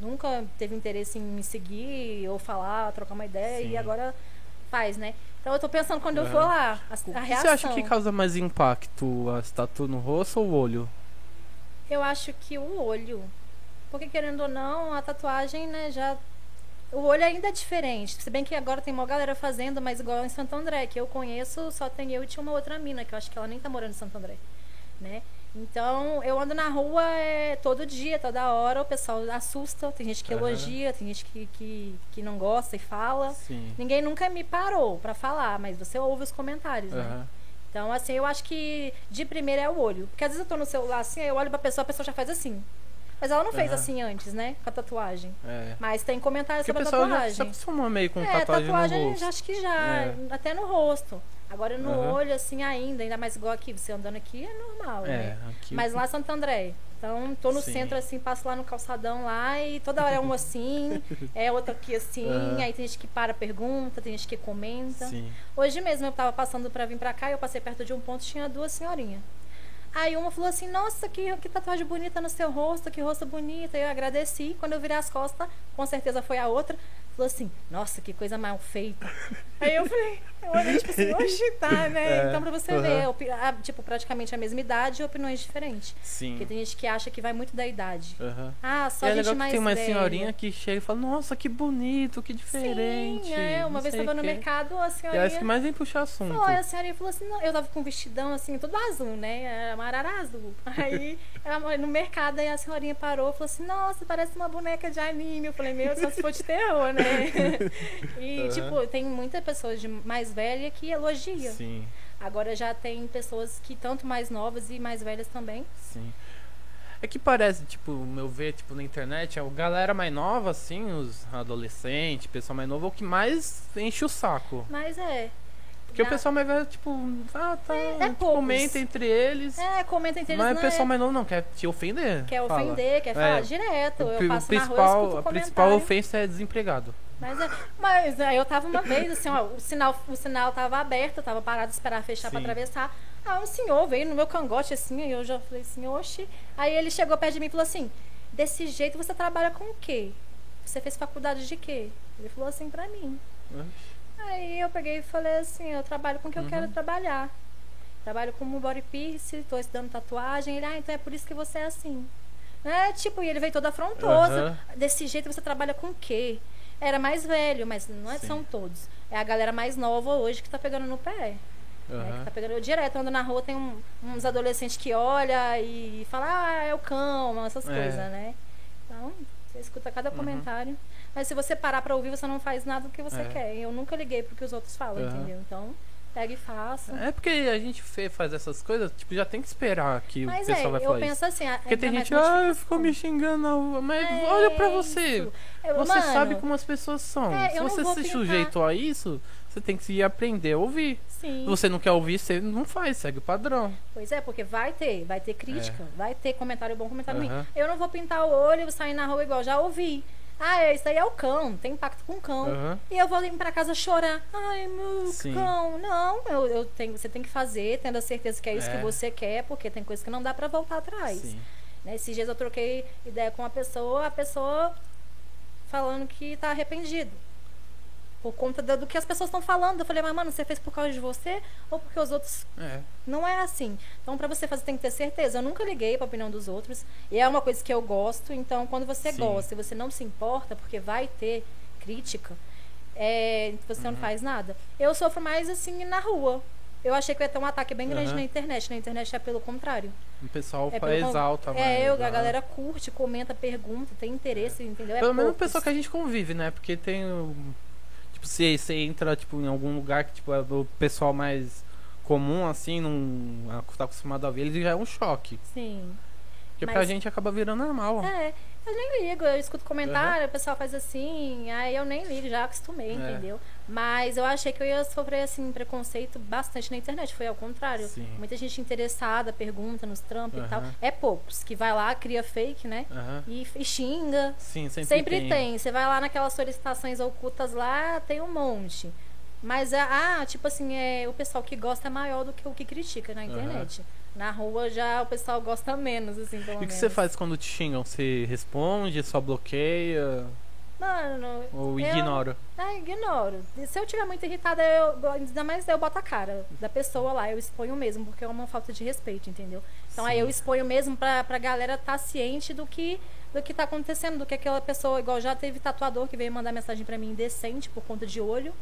nunca teve interesse em me seguir ou falar, trocar uma ideia Sim. e agora faz, né? Então eu tô pensando quando eu Aham. for lá, a, O a reação. você acha que causa mais impacto? A tatu no rosto ou o olho? Eu acho que o olho. Porque querendo ou não, a tatuagem, né, já. O olho ainda é diferente. Se bem que agora tem uma galera fazendo, mas igual em Santo André, que eu conheço, só tem eu e tinha uma outra mina, que eu acho que ela nem tá morando em Santo André. Né? Então, eu ando na rua é, todo dia, toda hora, o pessoal assusta, tem gente que Aham. elogia, tem gente que, que, que não gosta e fala. Sim. Ninguém nunca me parou pra falar, mas você ouve os comentários, né? Aham. Então, assim, eu acho que de primeira é o olho. Porque às vezes eu tô no celular assim, aí eu olho pra pessoa, a pessoa já faz assim. Mas ela não fez Aham. assim antes, né? Com a tatuagem. É. Mas tem comentários Porque sobre a pessoal já tatuagem. se acostumou meio com é, tatuagem, tatuagem no rosto. já acho que já, É. até no rosto. Agora no Aham. olho, assim, ainda, ainda mais igual aqui, você andando aqui é normal, É, né? aqui. Mas lá em Santo André. Então, tô no Sim. centro, assim, passo lá no calçadão lá e toda hora é um assim, é outro aqui assim, Aham. aí tem gente que para, pergunta, tem gente que comenta. Sim. Hoje mesmo eu tava passando pra vir pra cá, eu passei perto de um ponto, tinha duas senhorinhas. Aí uma falou assim, nossa, que, que tatuagem bonita no seu rosto, que rosto bonita. Eu agradeci. Quando eu virei as costas, com certeza foi a outra, falou assim, nossa, que coisa mal feita. Aí eu falei, eu olhei tipo assim, hoje tá, né? É, Então pra você ver, opi- ah, tipo, praticamente a mesma idade e opiniões diferentes. Sim. Porque tem gente que acha que vai muito da idade. Ah, só e é gente que mais tem uma velha. senhorinha que chega e fala, nossa, que bonito, que diferente. Sim, é. Uma não vez tava no quê. mercado, a E senhorinha... acho que mais vem puxar assunto. Foi, a senhorinha falou assim, não, eu tava com um vestidão assim, todo azul, né? Era uma arara azul. Aí, ela- no mercado, aí a senhorinha parou e falou assim, nossa, parece uma boneca de anime. Eu falei, meu, só se for de terror, né? E, Aham. tipo, tem muitas pessoas de mais velha que elogia. Sim, Agora já tem pessoas que, tanto mais novas e mais velhas também. sim. É que parece, tipo, o meu ver, tipo, na internet, a galera mais nova, assim, os adolescentes, pessoal mais novo, é o que mais enche o saco. Mas é. Porque o Na- pessoal mais velho, tipo, ah, tá, É- é tipo, comenta entre eles. É, comenta entre eles, mas o pessoal é, mais novo não quer te ofender. quer fala. ofender, quer É. falar direto. O, Eu passo na rua, eu principal, a comentário. principal ofensa é desempregado. Mas, é, mas aí eu tava uma vez, assim, ó, o sinal, o sinal tava aberto, eu tava parado esperar fechar pra Sim. atravessar. Aí um senhor veio no meu cangote, assim, aí eu já falei assim, oxe. Aí ele chegou perto de mim e falou assim, desse jeito você trabalha com o quê? Você fez faculdade de quê? Ele falou assim pra mim. Aí eu peguei e falei assim, eu trabalho com o que eu Uhum. quero trabalhar. Trabalho como body piercing, tô estudando tatuagem. Ele, ah, então é por isso que você é assim. É, tipo, e ele veio todo afrontoso. Aham. Desse jeito você trabalha com o quê? Era mais velho, mas não é, são todos. É a galera mais nova hoje que tá pegando no pé. Né? Aham. Que tá pegando eu direto, ando na rua, tem um- uns adolescentes que olha e fala, ah, é o cão, essas É. coisas, né? Então, você escuta cada Uhum. Mas se você parar pra ouvir, você não faz nada do que você É. quer. Eu nunca liguei pro que os outros falam, Aham. entendeu? Então, pega e faça. É porque a gente faz essas coisas, tipo, já tem que esperar que Mas o pessoal é, vai eu falar penso isso. assim, a- Porque tem gente, ah, ficou me xingando na rua, mas É olha pra você. Eu- Você mano, sabe como as pessoas são. É, Se eu você se pintar. sujeitou a isso, você tem que se aprender a ouvir. Sim. Se você não quer ouvir, você não faz, segue o padrão. Pois é, porque vai ter, vai ter crítica, vai ter comentário bom, comentário É. Aham. ruim. Eu não vou pintar o olho e sair na rua igual, já ouvi. Ah, é, isso aí é o cão, tem impacto com o cão. Aham. E eu vou ir pra casa chorar. Ai, meu Sim. cão. Não, eu, eu tenho, você tem que fazer, tendo a certeza que é isso É. que você quer, porque tem coisas que não dá pra voltar atrás. Sim. Né? Esses dias eu troquei ideia com uma pessoa, a pessoa falando que tá arrependido. Por conta do que as pessoas estão falando. Eu falei, mas mano, você fez por causa de você ou porque os outros É. não é assim. Então, pra você fazer, tem que ter certeza. Eu nunca liguei pra opinião dos outros. E é uma coisa que eu gosto. Então, quando você Sim. gosta e você não se importa, porque vai ter crítica, é, você Uhum. não faz nada. Eu sofro mais assim na rua. Eu achei que ia ter um ataque bem grande Aham. na internet. Na internet é pelo contrário. O pessoal É pelo exalta mais. É, eu, a né? galera curte, comenta, pergunta, tem interesse, entendeu? É Pelo menos o pessoal que a gente convive, né? Porque tem. Tipo, se você entra tipo, em algum lugar que tipo, é o pessoal mais comum, assim, não tá acostumado a ver, ele já é um choque. Sim. Porque Mas- pra gente acaba virando normal. É, eu nem ligo, eu escuto comentário, o pessoal faz assim, aí eu nem ligo, já acostumei, É. entendeu? Mas eu achei que eu ia sofrer, assim, preconceito bastante na internet, foi ao contrário. Sim. Muita gente interessada, pergunta nos trampos e tal. É poucos, que vai lá, cria fake, né? Aham. E, e xinga. Sim, sempre, Sempre, tem. Você vai lá naquelas solicitações ocultas lá, tem um monte. Mas, é- ah, tipo assim, é, o pessoal que gosta é maior do que o que critica na internet. Na rua já o pessoal gosta menos, assim, pelo E o que você faz quando te xingam? Você responde, só bloqueia Mano, ou eu- ignora? Ah, ignoro. E se eu tiver muito irritada, eu, ainda mais eu boto a cara da pessoa lá, eu exponho mesmo, porque é uma falta de respeito, entendeu? Então aí Sim. eu exponho mesmo pra, pra galera estar ciente do que, do que tá acontecendo, do que aquela pessoa, igual já teve tatuador que veio mandar mensagem pra mim indecente por conta de olho.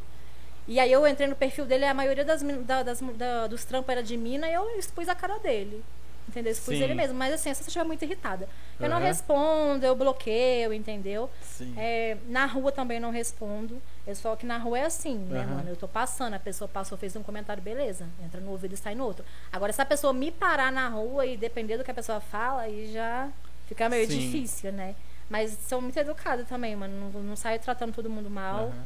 E aí eu entrei no perfil dele, a maioria das, da- das, da- dos trampos era de mina, e eu expus a cara dele. Entendeu? Sim. ele mesmo. Mas assim, se você estiver muito irritada. Eu não Aham. respondo, eu bloqueio, entendeu? Sim. É, na rua também não respondo. Eu só que na rua é assim, né, Aham. mano? Eu tô passando, a pessoa passou, fez um comentário, beleza. Entra no ouvido e sai no outro. Agora, se a pessoa me parar na rua e depender do que a pessoa fala, aí já. Fica meio Sim. difícil, né? Mas sou muito educada também, mano. Não, não saio tratando todo mundo mal. Aham.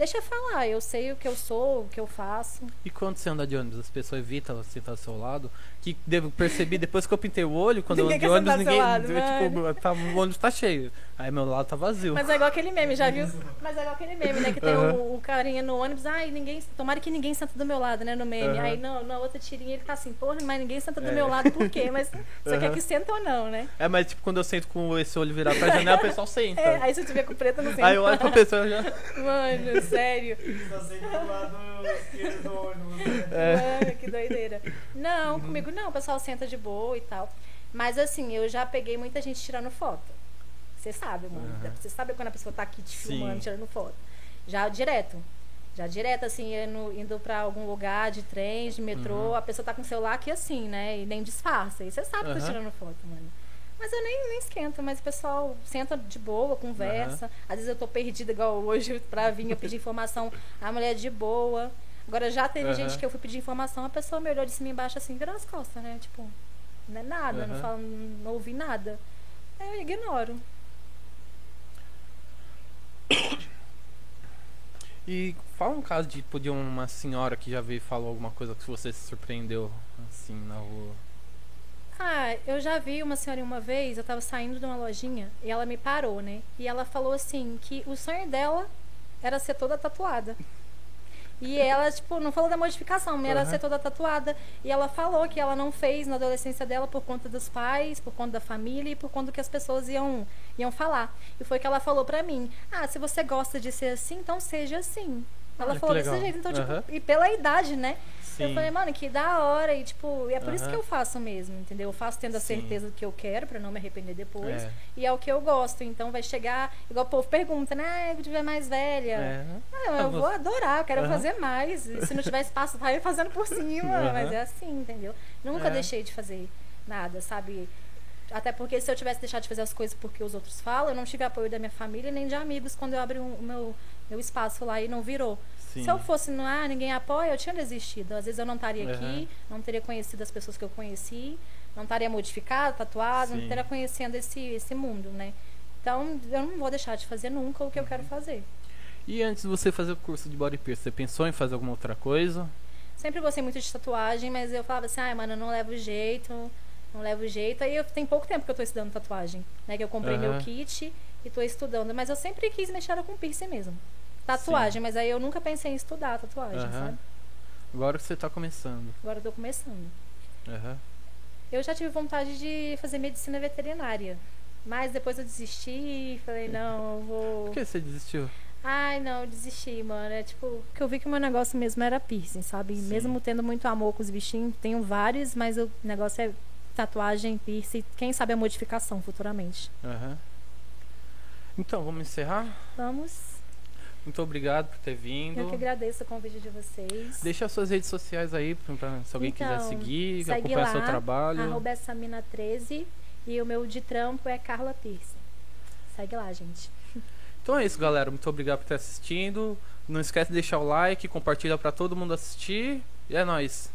Deixa eu falar, eu sei o que eu sou, o que eu faço. E quando você anda de ônibus, as pessoas evitam sentar ao seu lado. Que devo perceber depois que eu pintei o olho, quando Ninguém eu ando de quer ônibus, ninguém. eu, tipo, tá, o ônibus tá cheio. Aí meu lado tá vazio. Mas é igual aquele meme, já viu? Mas é igual aquele meme, né? Que tem Aham. o, o carinha no ônibus, ai, ninguém. Tomara que ninguém senta do meu lado, né? No meme. Aham. Aí não, na outra tirinha ele tá assim, porra, mas ninguém senta do É. meu lado, por quê? Mas você quer Aham. que senta ou não, né? É, mas tipo, quando eu sento com esse olho virado pra janela, o pessoal senta. É, aí se eu tiver com preto, não senta. Aí eu olho pra pessoa e já. Mano, sério. Tá sempre do lado esquerdo do ônibus. né? É. Mano, que doideira. Não, comigo não, o pessoal senta de boa e tal. Mas assim, eu já peguei muita gente tirando foto. Você sabe, mano. Aham. Você sabe quando a pessoa tá aqui te Sim. filmando, tirando foto. Já direto. Já direto, assim, indo, indo pra algum lugar de trem, de metrô, Uhum. a pessoa tá com o celular aqui assim, né? E nem disfarça. E você sabe que tá tirando foto, mano. Mas eu nem, nem esquento, mas o pessoal senta de boa, conversa. Às vezes eu tô perdida, igual hoje, pra vir, eu pedi informação, a mulher de boa. Agora já teve Aham. gente que eu fui pedir informação, a pessoa me olhou de cima e embaixo assim, virou as costas, né? Tipo, não é nada, não, Aham. falo, não ouvi nada. Aí eu ignoro. E fala um caso de, tipo, de uma senhora que já veio e falou alguma coisa que você se surpreendeu assim na rua. Ah, eu já vi uma senhora uma vez, eu tava saindo de uma lojinha e ela me parou, né? E ela falou assim que o sonho dela era ser toda tatuada. E ela, tipo, não falou da modificação, mas era Aham. ser toda tatuada. E ela falou que ela não fez na adolescência dela por conta dos pais, por conta da família e por conta do que as pessoas iam, iam falar. E foi que ela falou pra mim: Ah, se você gosta de ser assim, então seja assim. Ela Olha que falou desse jeito, então, tipo, Aham. e pela idade, né? Eu Sim. falei, mano, que da hora. E, tipo, e é por isso que eu faço mesmo, entendeu? Eu faço tendo a Sim. certeza do que eu quero, pra não me arrepender depois. É. E é o que eu gosto. Então vai chegar, igual o povo pergunta, né? Ah, eu tiver mais velha. É. Ah, eu vou adorar, eu quero fazer mais. E se não tiver espaço, vai fazendo por cima. Mas é assim, entendeu? Nunca É. deixei de fazer nada, sabe? Até porque se eu tivesse deixado de fazer as coisas porque os outros falam, eu não tive apoio da minha família nem de amigos quando eu abri um- o meu, meu espaço lá e não virou. Sim. Se eu fosse no ah, ninguém apoia, eu tinha desistido. Às vezes eu não estaria Aham. aqui, não teria conhecido as pessoas que eu conheci, não estaria modificado, tatuado, Sim. não estaria conhecendo esse, esse mundo, né? Então, eu não vou deixar de fazer nunca o que eu Uhum. quero fazer. E antes de você fazer o curso de body piercing, você pensou em fazer alguma outra coisa? Sempre gostei muito de tatuagem, mas eu falava assim, ai, mano, eu não levo jeito, não levo jeito. Aí eu tem pouco tempo que eu tô estudando tatuagem, né? Que eu comprei meu Aham. kit e tô estudando. Mas eu sempre quis mexer com piercing mesmo. Tatuagem, mas aí eu nunca pensei em estudar tatuagem, Aham. sabe? Agora que você tá começando. Agora eu tô começando. Aham. Eu já tive vontade de fazer medicina veterinária. Mas depois eu desisti e falei, não, eu vou. Por que você desistiu? Ai, não, eu desisti, mano. É tipo, que eu vi que o meu negócio mesmo era piercing, sabe? Sim. Mesmo tendo muito amor com os bichinhos, tenho vários, mas o negócio é tatuagem, piercing, quem sabe a modificação futuramente. Aham. Então, vamos encerrar? Vamos. Muito obrigado por ter vindo. Eu que agradeço o convite de vocês. Deixa as suas redes sociais aí pra, se alguém quiser Então, seguir, segue acompanhar lá, seu trabalho. Arroba essa mina 13 e o meu de trampo é Carla Piercing. Segue lá, gente. Então é isso, galera. Muito obrigado por ter assistindo. Não esquece de deixar o like, compartilha pra todo mundo assistir. E é nóis.